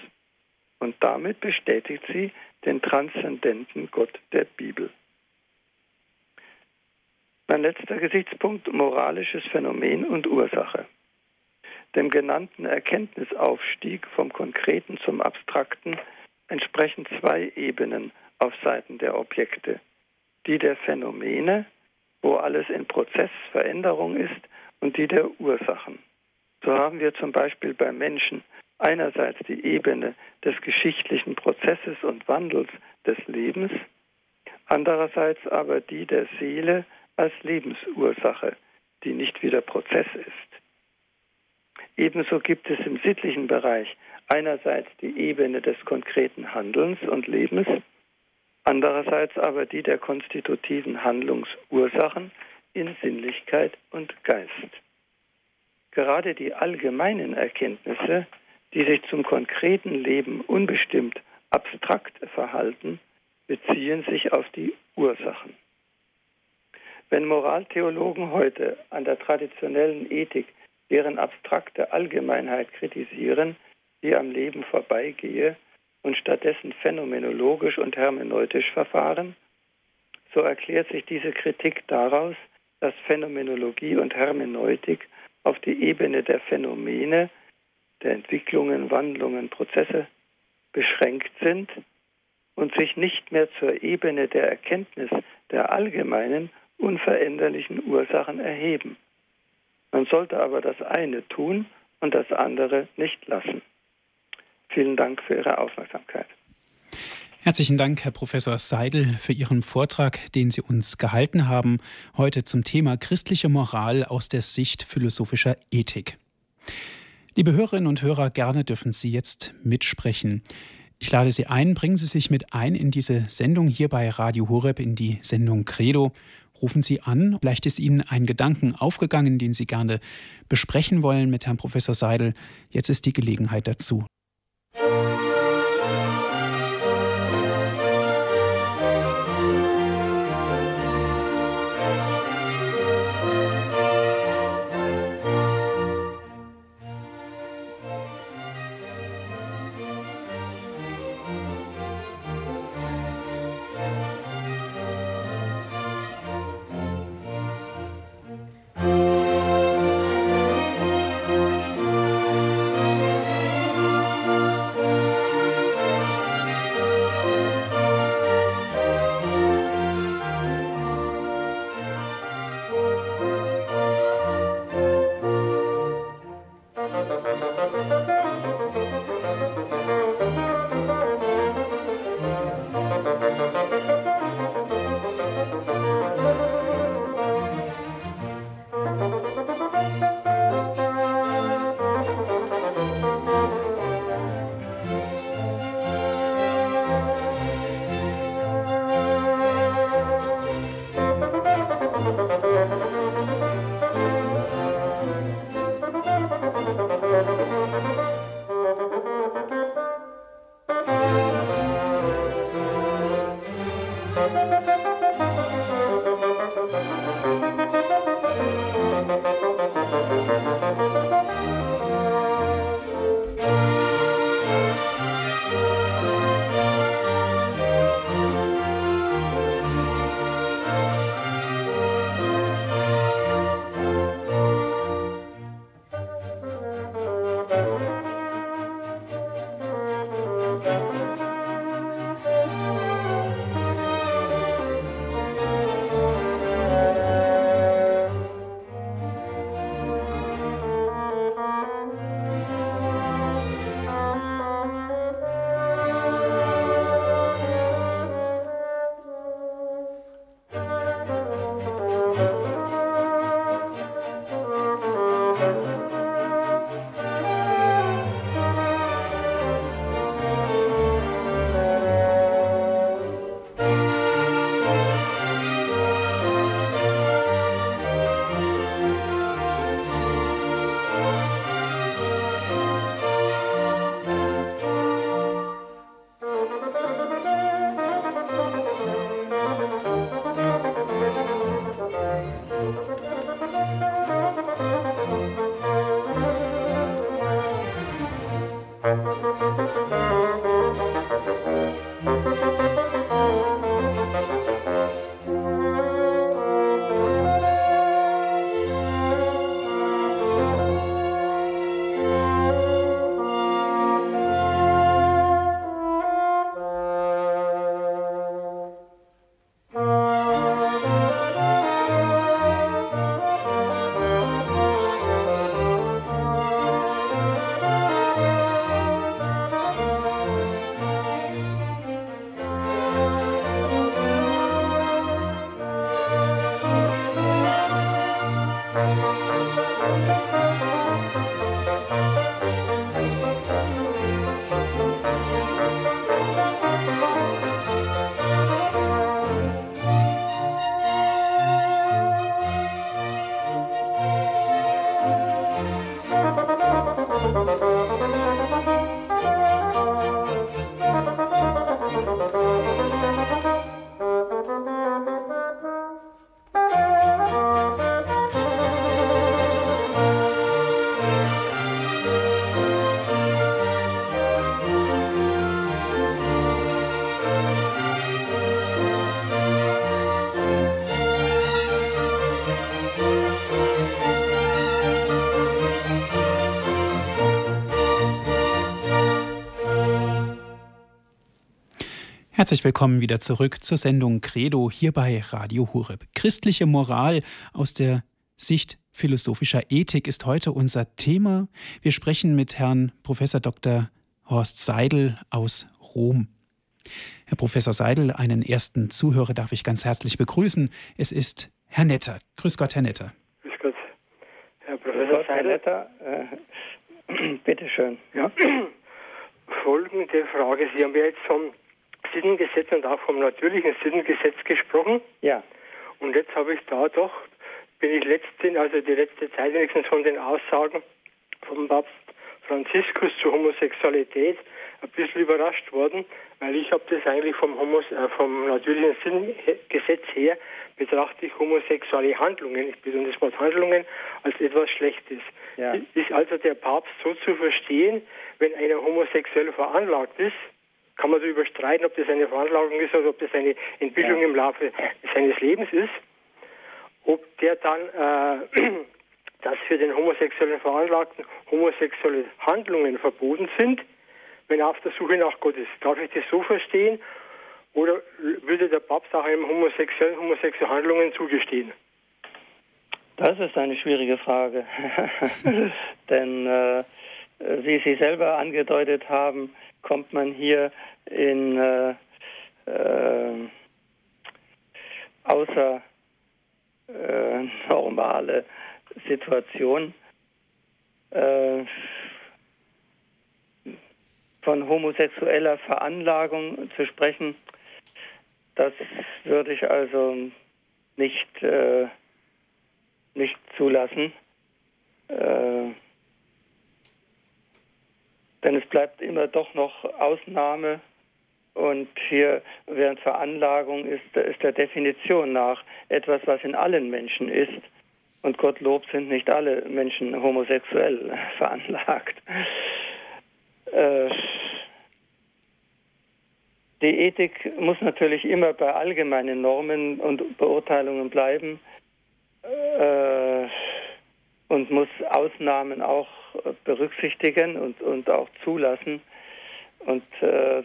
Und damit bestätigt sie den transzendenten Gott der Bibel. Mein letzter Gesichtspunkt, moralisches Phänomen und Ursache. Dem genannten Erkenntnisaufstieg vom Konkreten zum Abstrakten entsprechen zwei Ebenen auf Seiten der Objekte. Die der Phänomene, wo alles in Prozessveränderung ist, und die der Ursachen. So haben wir zum Beispiel beim Menschen einerseits die Ebene des geschichtlichen Prozesses und Wandels des Lebens, andererseits aber die der Seele als Lebensursache, die nicht wieder Prozess ist. Ebenso gibt es im sittlichen Bereich einerseits die Ebene des konkreten Handelns und Lebens, andererseits aber die der konstitutiven Handlungsursachen in Sinnlichkeit und Geist. Gerade die allgemeinen Erkenntnisse, die sich zum konkreten Leben unbestimmt abstrakt verhalten, beziehen sich auf die Ursachen. Wenn Moraltheologen heute an der traditionellen Ethik deren abstrakte Allgemeinheit kritisieren, die am Leben vorbeigehe und stattdessen phänomenologisch und hermeneutisch verfahren, so erklärt sich diese Kritik daraus, dass Phänomenologie und Hermeneutik auf die Ebene der Phänomene, der Entwicklungen, Wandlungen, Prozesse beschränkt sind und sich nicht mehr zur Ebene der Erkenntnis der allgemeinen unveränderlichen Ursachen erheben. Man sollte aber das eine tun und das andere nicht lassen. Vielen Dank für Ihre Aufmerksamkeit. Herzlichen Dank, Herr Professor Seidel, für Ihren Vortrag, den Sie uns gehalten haben, heute zum Thema christliche Moral aus der Sicht philosophischer Ethik. Liebe Hörerinnen und Hörer, gerne dürfen Sie jetzt mitsprechen. Ich lade Sie ein, bringen Sie sich mit ein in diese Sendung hier bei Radio Horeb, in die Sendung Credo rufen Sie an. Vielleicht ist Ihnen ein Gedanken aufgegangen, den Sie gerne besprechen wollen mit Herrn Professor Seidel. Jetzt ist die Gelegenheit dazu. Herzlich willkommen wieder zurück zur Sendung Credo hier bei Radio Hureb. Christliche Moral aus der Sicht philosophischer Ethik ist heute unser Thema. Wir sprechen mit Herrn Professor Dr. Horst Seidel aus Rom. Herr Professor Seidel, einen ersten Zuhörer darf ich ganz herzlich begrüßen. Es ist Herr Netter. Grüß Gott, Herr Netter. Grüß Gott, Herr Professor Gott, Seidel. Herr Netter, äh, bitteschön. Ja. Folgende Frage. Sie haben ja jetzt vom Sittengesetz und auch vom natürlichen Sittengesetz gesprochen. Ja. Und jetzt habe ich da doch, bin ich letzten, also die letzte Zeit wenigstens von den Aussagen vom Papst Franziskus zur Homosexualität ein bisschen überrascht worden, weil ich habe das eigentlich vom, Homos, äh, vom natürlichen Sinngesetz her betrachte ich homosexuelle Handlungen, ich betone das Wort Handlungen, als etwas Schlechtes. Ja. Ist also der Papst so zu verstehen, wenn einer homosexuell veranlagt ist, kann man darüber streiten, ob das eine Veranlagung ist oder ob das eine Entwicklung ja. im Laufe seines Lebens ist. Ob der dann, äh, dass für den homosexuellen Veranlagten homosexuelle Handlungen verboten sind, wenn er auf der Suche nach Gott ist. Darf ich das so verstehen? Oder würde der Papst auch einem Homosexuellen homosexuelle Handlungen zugestehen? Das ist eine schwierige Frage. Denn äh, wie Sie selber angedeutet haben, kommt man hier in äh, äh, außer äh, normale Situation äh, von homosexueller Veranlagung zu sprechen, das würde ich also nicht, äh, nicht zulassen. Denn es bleibt immer doch noch Ausnahme. Und hier, während Veranlagung ist, ist der Definition nach etwas, was in allen Menschen ist. Und Gottlob sind nicht alle Menschen homosexuell veranlagt. Äh, die Ethik muss natürlich immer bei allgemeinen Normen und Beurteilungen bleiben äh, und muss Ausnahmen auch berücksichtigen und, und auch zulassen. Und äh,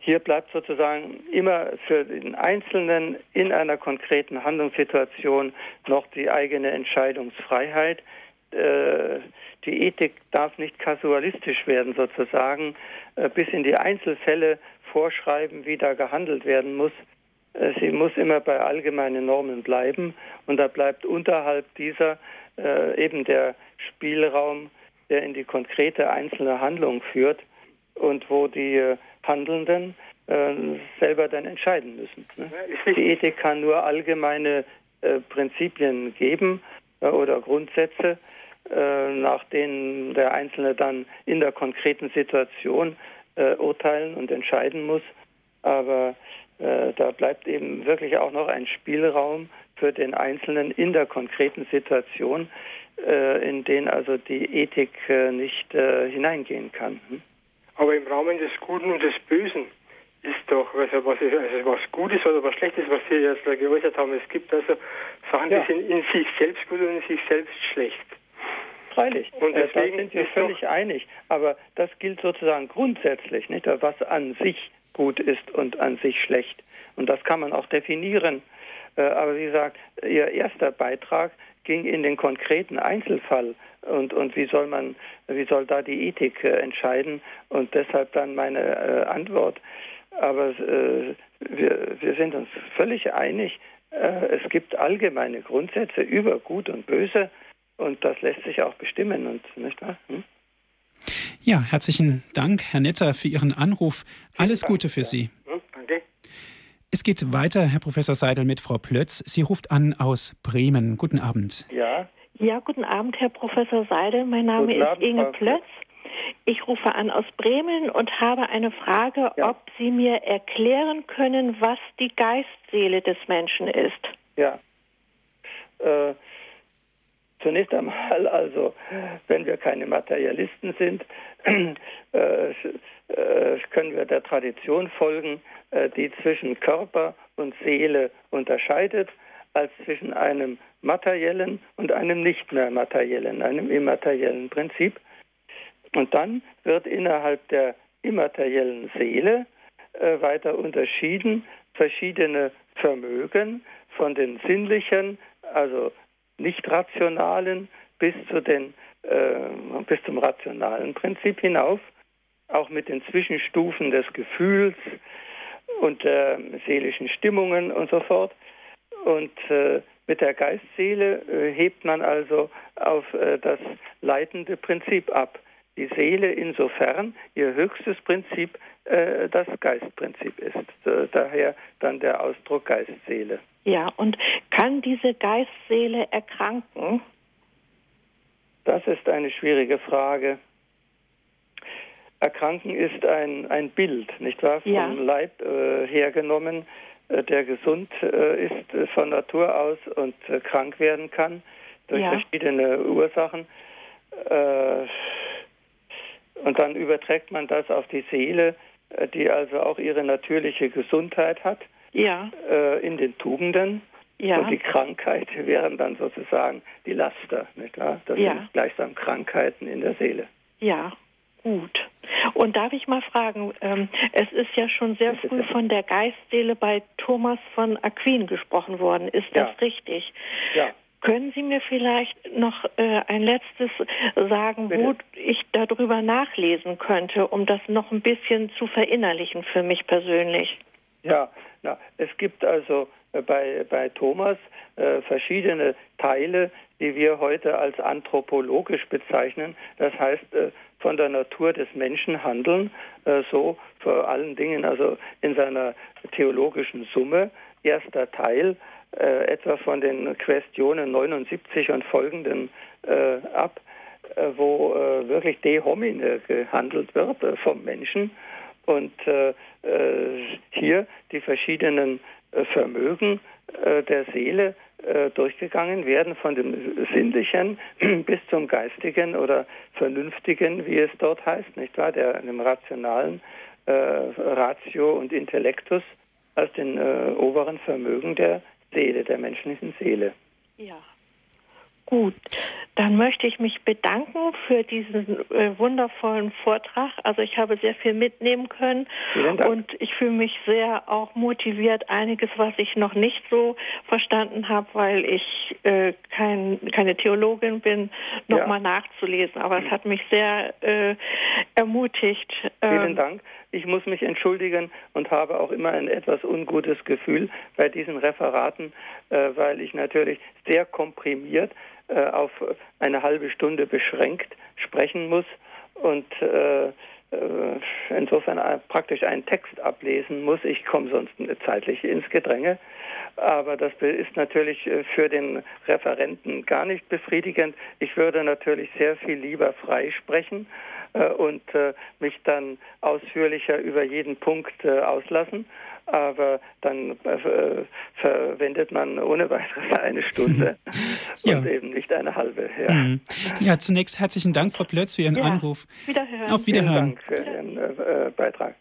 hier bleibt sozusagen immer für den Einzelnen in einer konkreten Handlungssituation noch die eigene Entscheidungsfreiheit. Äh, die Ethik darf nicht kasualistisch werden, sozusagen, äh, bis in die Einzelfälle vorschreiben, wie da gehandelt werden muss. Äh, sie muss immer bei allgemeinen Normen bleiben und da bleibt unterhalb dieser äh, eben der Spielraum, der in die konkrete einzelne Handlung führt und wo die äh, Handelnden äh, selber dann entscheiden müssen. Ne? Die Ethik kann nur allgemeine äh, Prinzipien geben oder Grundsätze, nach denen der Einzelne dann in der konkreten Situation urteilen und entscheiden muss. Aber da bleibt eben wirklich auch noch ein Spielraum für den Einzelnen in der konkreten Situation, äh, in den also die Ethik äh, nicht äh, hineingehen kann. Hm? Aber im Rahmen des Guten und des Bösen ist doch, also was, ist, also was Gutes oder was Schlechtes, was Sie jetzt geäußert haben. Es gibt also Sachen, ja. die sind in sich selbst gut und in sich selbst schlecht. Freilich, und deswegen da sind wir völlig einig. Aber das gilt sozusagen grundsätzlich, nicht? was an sich gut ist und an sich schlecht. Und das kann man auch definieren. Aber wie gesagt, Ihr erster Beitrag ging in den konkreten Einzelfall und, und wie soll man, wie soll da die Ethik äh, entscheiden und deshalb dann meine äh, Antwort. Aber äh, wir, wir sind uns völlig einig, äh, es gibt allgemeine Grundsätze über Gut und Böse und das lässt sich auch bestimmen und nicht wahr? Hm? Ja, herzlichen Dank, Herr Netter, für Ihren Anruf. Alles Gute für Sie. Es geht weiter, Herr Professor Seidel, mit Frau Plötz. Sie ruft an aus Bremen. Guten Abend. Ja. Ja, guten Abend, Herr Professor Seidel. Mein Name guten ist Abend, Inge Plötz. Ich rufe an aus Bremen und habe eine Frage, ja. ob Sie mir erklären können, was die Geistseele des Menschen ist. Ja. Äh, zunächst einmal, also, wenn wir keine Materialisten sind, äh, äh, können wir der Tradition folgen, äh, die zwischen Körper und Seele unterscheidet, als zwischen einem materiellen und einem nicht mehr materiellen, einem immateriellen Prinzip. Und dann wird innerhalb der immateriellen Seele äh, weiter unterschieden verschiedene Vermögen von den sinnlichen, also nicht rationalen bis zu den äh, bis zum rationalen Prinzip hinauf, auch mit den Zwischenstufen des Gefühls und der seelischen Stimmungen und so fort. Und äh, mit der Geistseele äh, hebt man also auf äh, das leitende Prinzip ab. Die Seele insofern ihr höchstes Prinzip äh, das Geistprinzip ist. daher dann der Ausdruck Geistseele. Ja, und kann diese Geistseele erkranken? Das ist eine schwierige Frage. Erkranken ist ein, ein Bild, nicht wahr? Vom ja. Leib äh, hergenommen, äh, der gesund äh, ist äh, von Natur aus und äh, krank werden kann durch ja. verschiedene Ursachen. Äh, und dann überträgt man das auf die Seele, die also auch ihre natürliche Gesundheit hat, ja. in den Tugenden. Ja. Und die Krankheit wären dann sozusagen die Laster, nicht wahr? Das ja. sind gleichsam Krankheiten in der Seele. Ja, gut. Und darf ich mal fragen, ähm, es ist ja schon sehr früh von der Geistseele bei Thomas von Aquin gesprochen worden. Ist das ja. richtig? Ja. Können Sie mir vielleicht noch äh, ein letztes sagen, Bitte. wo ich darüber nachlesen könnte, um das noch ein bisschen zu verinnerlichen für mich persönlich? Ja, na, es gibt also äh, bei, bei Thomas äh, verschiedene Teile, die wir heute als anthropologisch bezeichnen. Das heißt, äh, von der Natur des Menschen handeln, äh, so vor allen Dingen also in seiner theologischen Summe. Erster Teil, äh, etwa von den Questionen 79 und folgenden äh, ab, wo wirklich de homine gehandelt wird vom Menschen und hier die verschiedenen Vermögen der Seele äh, durchgegangen werden, von dem Sinnlichen bis zum Geistigen oder Vernünftigen, wie es dort heißt, nicht wahr? Der, dem rationalen äh, Ratio und Intellektus als den äh, oberen Vermögen der Seele, der menschlichen Seele. Ja. Gut, dann möchte ich mich bedanken für diesen äh, wundervollen Vortrag. Also ich habe sehr viel mitnehmen können und ich fühle mich sehr auch motiviert, einiges, was ich noch nicht so verstanden habe, weil ich äh, kein, keine Theologin bin, nochmal ja. nachzulesen. Aber es hat mich sehr äh, ermutigt. Vielen ähm, Dank. Ich muss mich entschuldigen und habe auch immer ein etwas ungutes Gefühl bei diesen Referaten, äh, weil ich natürlich sehr komprimiert äh, auf eine halbe Stunde beschränkt sprechen muss und äh, insofern praktisch einen Text ablesen muss. Ich komme sonst zeitlich ins Gedränge. Aber das ist natürlich für den Referenten gar nicht befriedigend. Ich würde natürlich sehr viel lieber frei sprechen und mich dann ausführlicher über jeden Punkt auslassen aber dann äh, verwendet man ohne weiteres eine Stunde ja. und eben nicht eine halbe. Ja. Mhm. ja, zunächst herzlichen Dank, Frau Plötz, für Ihren ja. Anruf. Wiederhören. Auf Wiederhören. Vielen Dank für Ihren äh, Beitrag.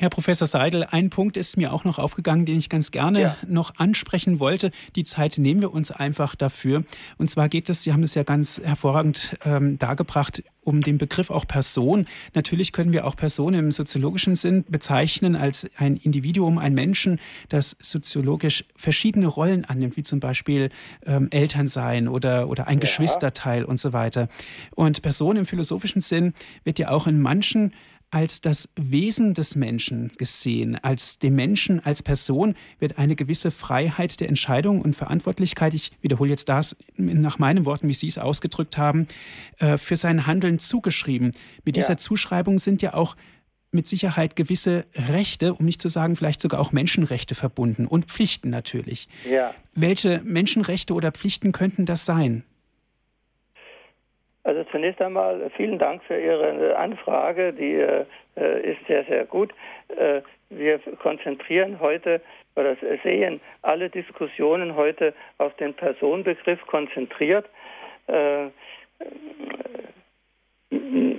Herr Professor Seidel, ein Punkt ist mir auch noch aufgegangen, den ich ganz gerne ja. noch ansprechen wollte. Die Zeit nehmen wir uns einfach dafür. Und zwar geht es, Sie haben es ja ganz hervorragend ähm, dargebracht, um den Begriff auch Person. Natürlich können wir auch Person im soziologischen Sinn bezeichnen als ein Individuum, ein Menschen, das soziologisch verschiedene Rollen annimmt, wie zum Beispiel ähm, Elternsein oder, oder ein ja. Geschwisterteil und so weiter. Und Person im philosophischen Sinn wird ja auch in manchen als das Wesen des Menschen gesehen, als dem Menschen als Person wird eine gewisse Freiheit der Entscheidung und Verantwortlichkeit, ich wiederhole jetzt das nach meinen Worten, wie Sie es ausgedrückt haben, äh, für sein Handeln zugeschrieben. Mit dieser ja. Zuschreibung sind ja auch mit Sicherheit gewisse Rechte, um nicht zu sagen vielleicht sogar auch Menschenrechte verbunden und Pflichten natürlich. Ja. Welche Menschenrechte oder Pflichten könnten das sein? Also zunächst einmal vielen Dank für Ihre Anfrage, die äh, ist sehr, sehr gut. Äh, wir konzentrieren heute oder sehen alle Diskussionen heute auf den Personenbegriff konzentriert, äh,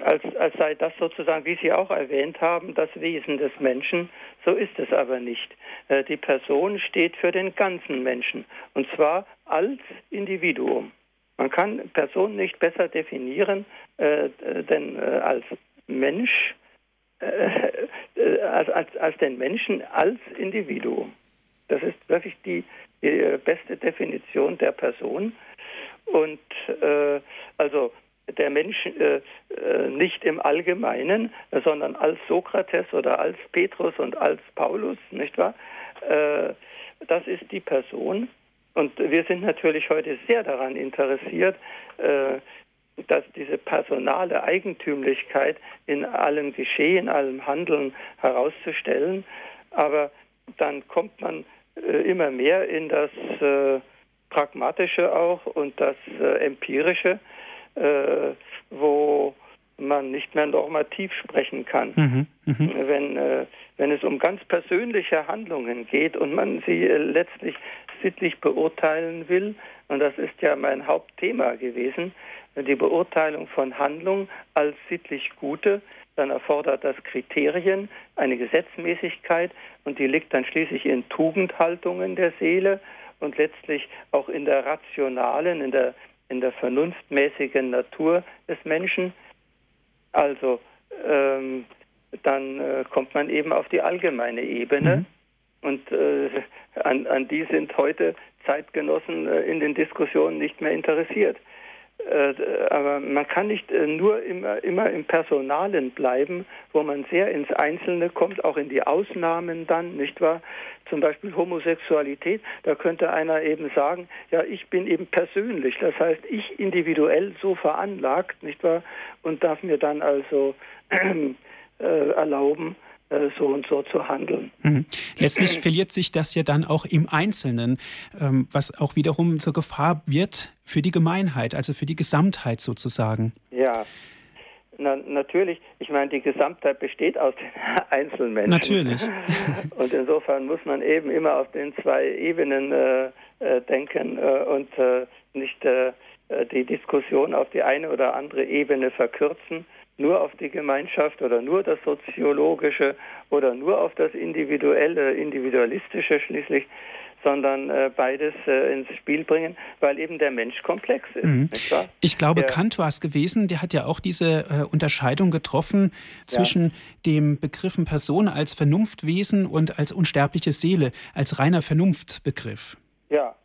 als, als sei das sozusagen, wie Sie auch erwähnt haben, das Wesen des Menschen. So ist es aber nicht. Die Person steht für den ganzen Menschen und zwar als Individuum. Man kann Person nicht besser definieren, äh, denn äh, als Mensch äh, als, als, als den Menschen als Individuum. Das ist wirklich die, die beste Definition der Person. Und äh, also der Mensch äh, äh, nicht im Allgemeinen, sondern als Sokrates oder als Petrus und als Paulus, nicht wahr? Äh, das ist die Person. Und wir sind natürlich heute sehr daran interessiert, äh, dass diese personale Eigentümlichkeit in allem Geschehen, allem Handeln herauszustellen. Aber dann kommt man äh, immer mehr in das äh, Pragmatische auch und das Empirische, wo man nicht mehr normativ sprechen kann. Mhm, mh. wenn, äh, wenn es um ganz persönliche Handlungen geht und man sie äh, letztlich sittlich beurteilen will, und das ist ja mein Hauptthema gewesen, die Beurteilung von Handlung als sittlich gute, dann erfordert das Kriterien, eine Gesetzmäßigkeit. Und die liegt dann schließlich in Tugendhaltungen der Seele und letztlich auch in der rationalen, in der, in der vernunftmäßigen Natur des Menschen. Also ähm, dann äh, kommt man eben auf die allgemeine Ebene. Mhm. Und äh, an, an die sind heute Zeitgenossen äh, in den Diskussionen nicht mehr interessiert. Äh, aber man kann nicht äh, nur immer, immer im Personalen bleiben, wo man sehr ins Einzelne kommt, auch in die Ausnahmen dann, nicht wahr? Zum Beispiel Homosexualität, da könnte einer eben sagen, ja, ich bin eben persönlich, das heißt, ich individuell so veranlagt, nicht wahr? Und darf mir dann also äh, erlauben, so und so zu handeln. Mhm. Letztlich verliert sich das ja dann auch im Einzelnen, ähm, was auch wiederum zur Gefahr wird für die Gemeinheit, also für die Gesamtheit sozusagen. Ja. Na, natürlich, ich meine, die Gesamtheit besteht aus den Einzelmenschen. Natürlich. Und insofern muss man eben immer auf den zwei Ebenen äh, äh denken äh, und äh, nicht äh, die Diskussion auf die eine oder andere Ebene verkürzen nur auf die Gemeinschaft oder nur das Soziologische oder nur auf das Individuelle, Individualistische schließlich, sondern äh, beides äh, ins Spiel bringen, weil eben der Mensch komplex ist. Mhm. Ich glaube, der, Kant war es gewesen, der hat ja auch diese äh, Unterscheidung getroffen zwischen ja. dem Begriffen Person als Vernunftwesen und als unsterbliche Seele, als reiner Vernunftbegriff. Ja,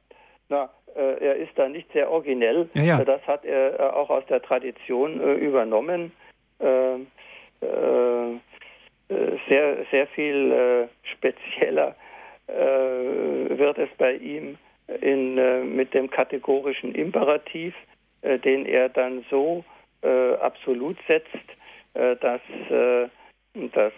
na, äh, er ist da nicht sehr originell. Ja, ja. Das hat er äh, auch aus der Tradition äh, übernommen. Äh, äh, sehr, sehr viel äh, spezieller wird es bei ihm in, mit dem kategorischen Imperativ, den er dann so absolut setzt, dass das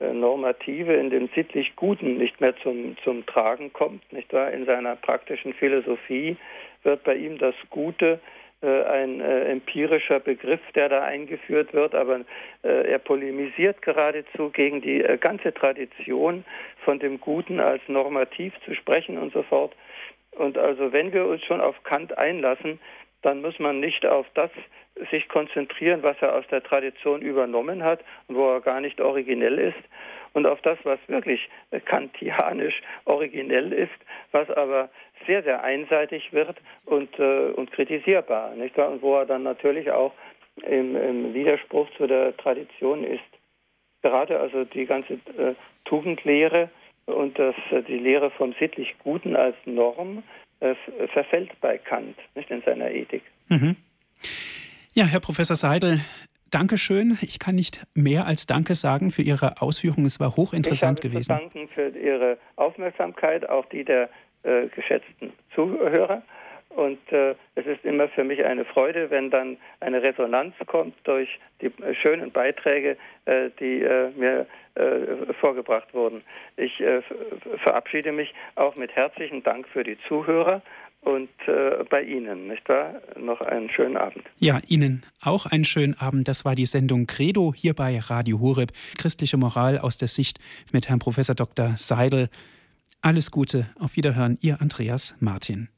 Normative in dem sittlich Guten nicht mehr zum, zum Tragen kommt, nicht wahr? In seiner praktischen Philosophie wird bei ihm das Gute äh, ein äh, empirischer Begriff, der da eingeführt wird, aber äh, er polemisiert geradezu gegen die ganze Tradition von dem Guten als normativ zu sprechen und so fort. Und also wenn wir uns schon auf Kant einlassen, dann muss man nicht auf das sich konzentrieren, was er aus der Tradition übernommen hat und wo er gar nicht originell ist, und auf das, was wirklich kantianisch originell ist, was aber sehr, sehr einseitig wird und, äh, und kritisierbar, nicht wahr? Und wo er dann natürlich auch im, im Widerspruch zu der Tradition ist. Gerade also die ganze äh, Tugendlehre und das, äh, die Lehre vom sittlich Guten als Norm äh, verfällt bei Kant, nicht in seiner Ethik. Mhm. Ja, Herr Professor Seidel, Dankeschön. Ich kann nicht mehr als Danke sagen für Ihre Ausführungen. Es war hochinteressant ich gewesen. Ich danke für Ihre Aufmerksamkeit, auch die der äh, geschätzten Zuhörer. Und äh, es ist immer für mich eine Freude, wenn dann eine Resonanz kommt durch die äh, schönen Beiträge, äh, die äh, mir äh, vorgebracht wurden. Ich verabschiede mich auch mit herzlichen Dank für die Zuhörer und äh, bei Ihnen, nicht wahr? Noch einen schönen Abend. Ja, Ihnen auch einen schönen Abend. Das war die Sendung Credo hier bei Radio Horeb. Christliche Moral aus der Sicht mit Herrn Professor Dr. Seidel. Alles Gute, auf Wiederhören, Ihr Andreas Martin.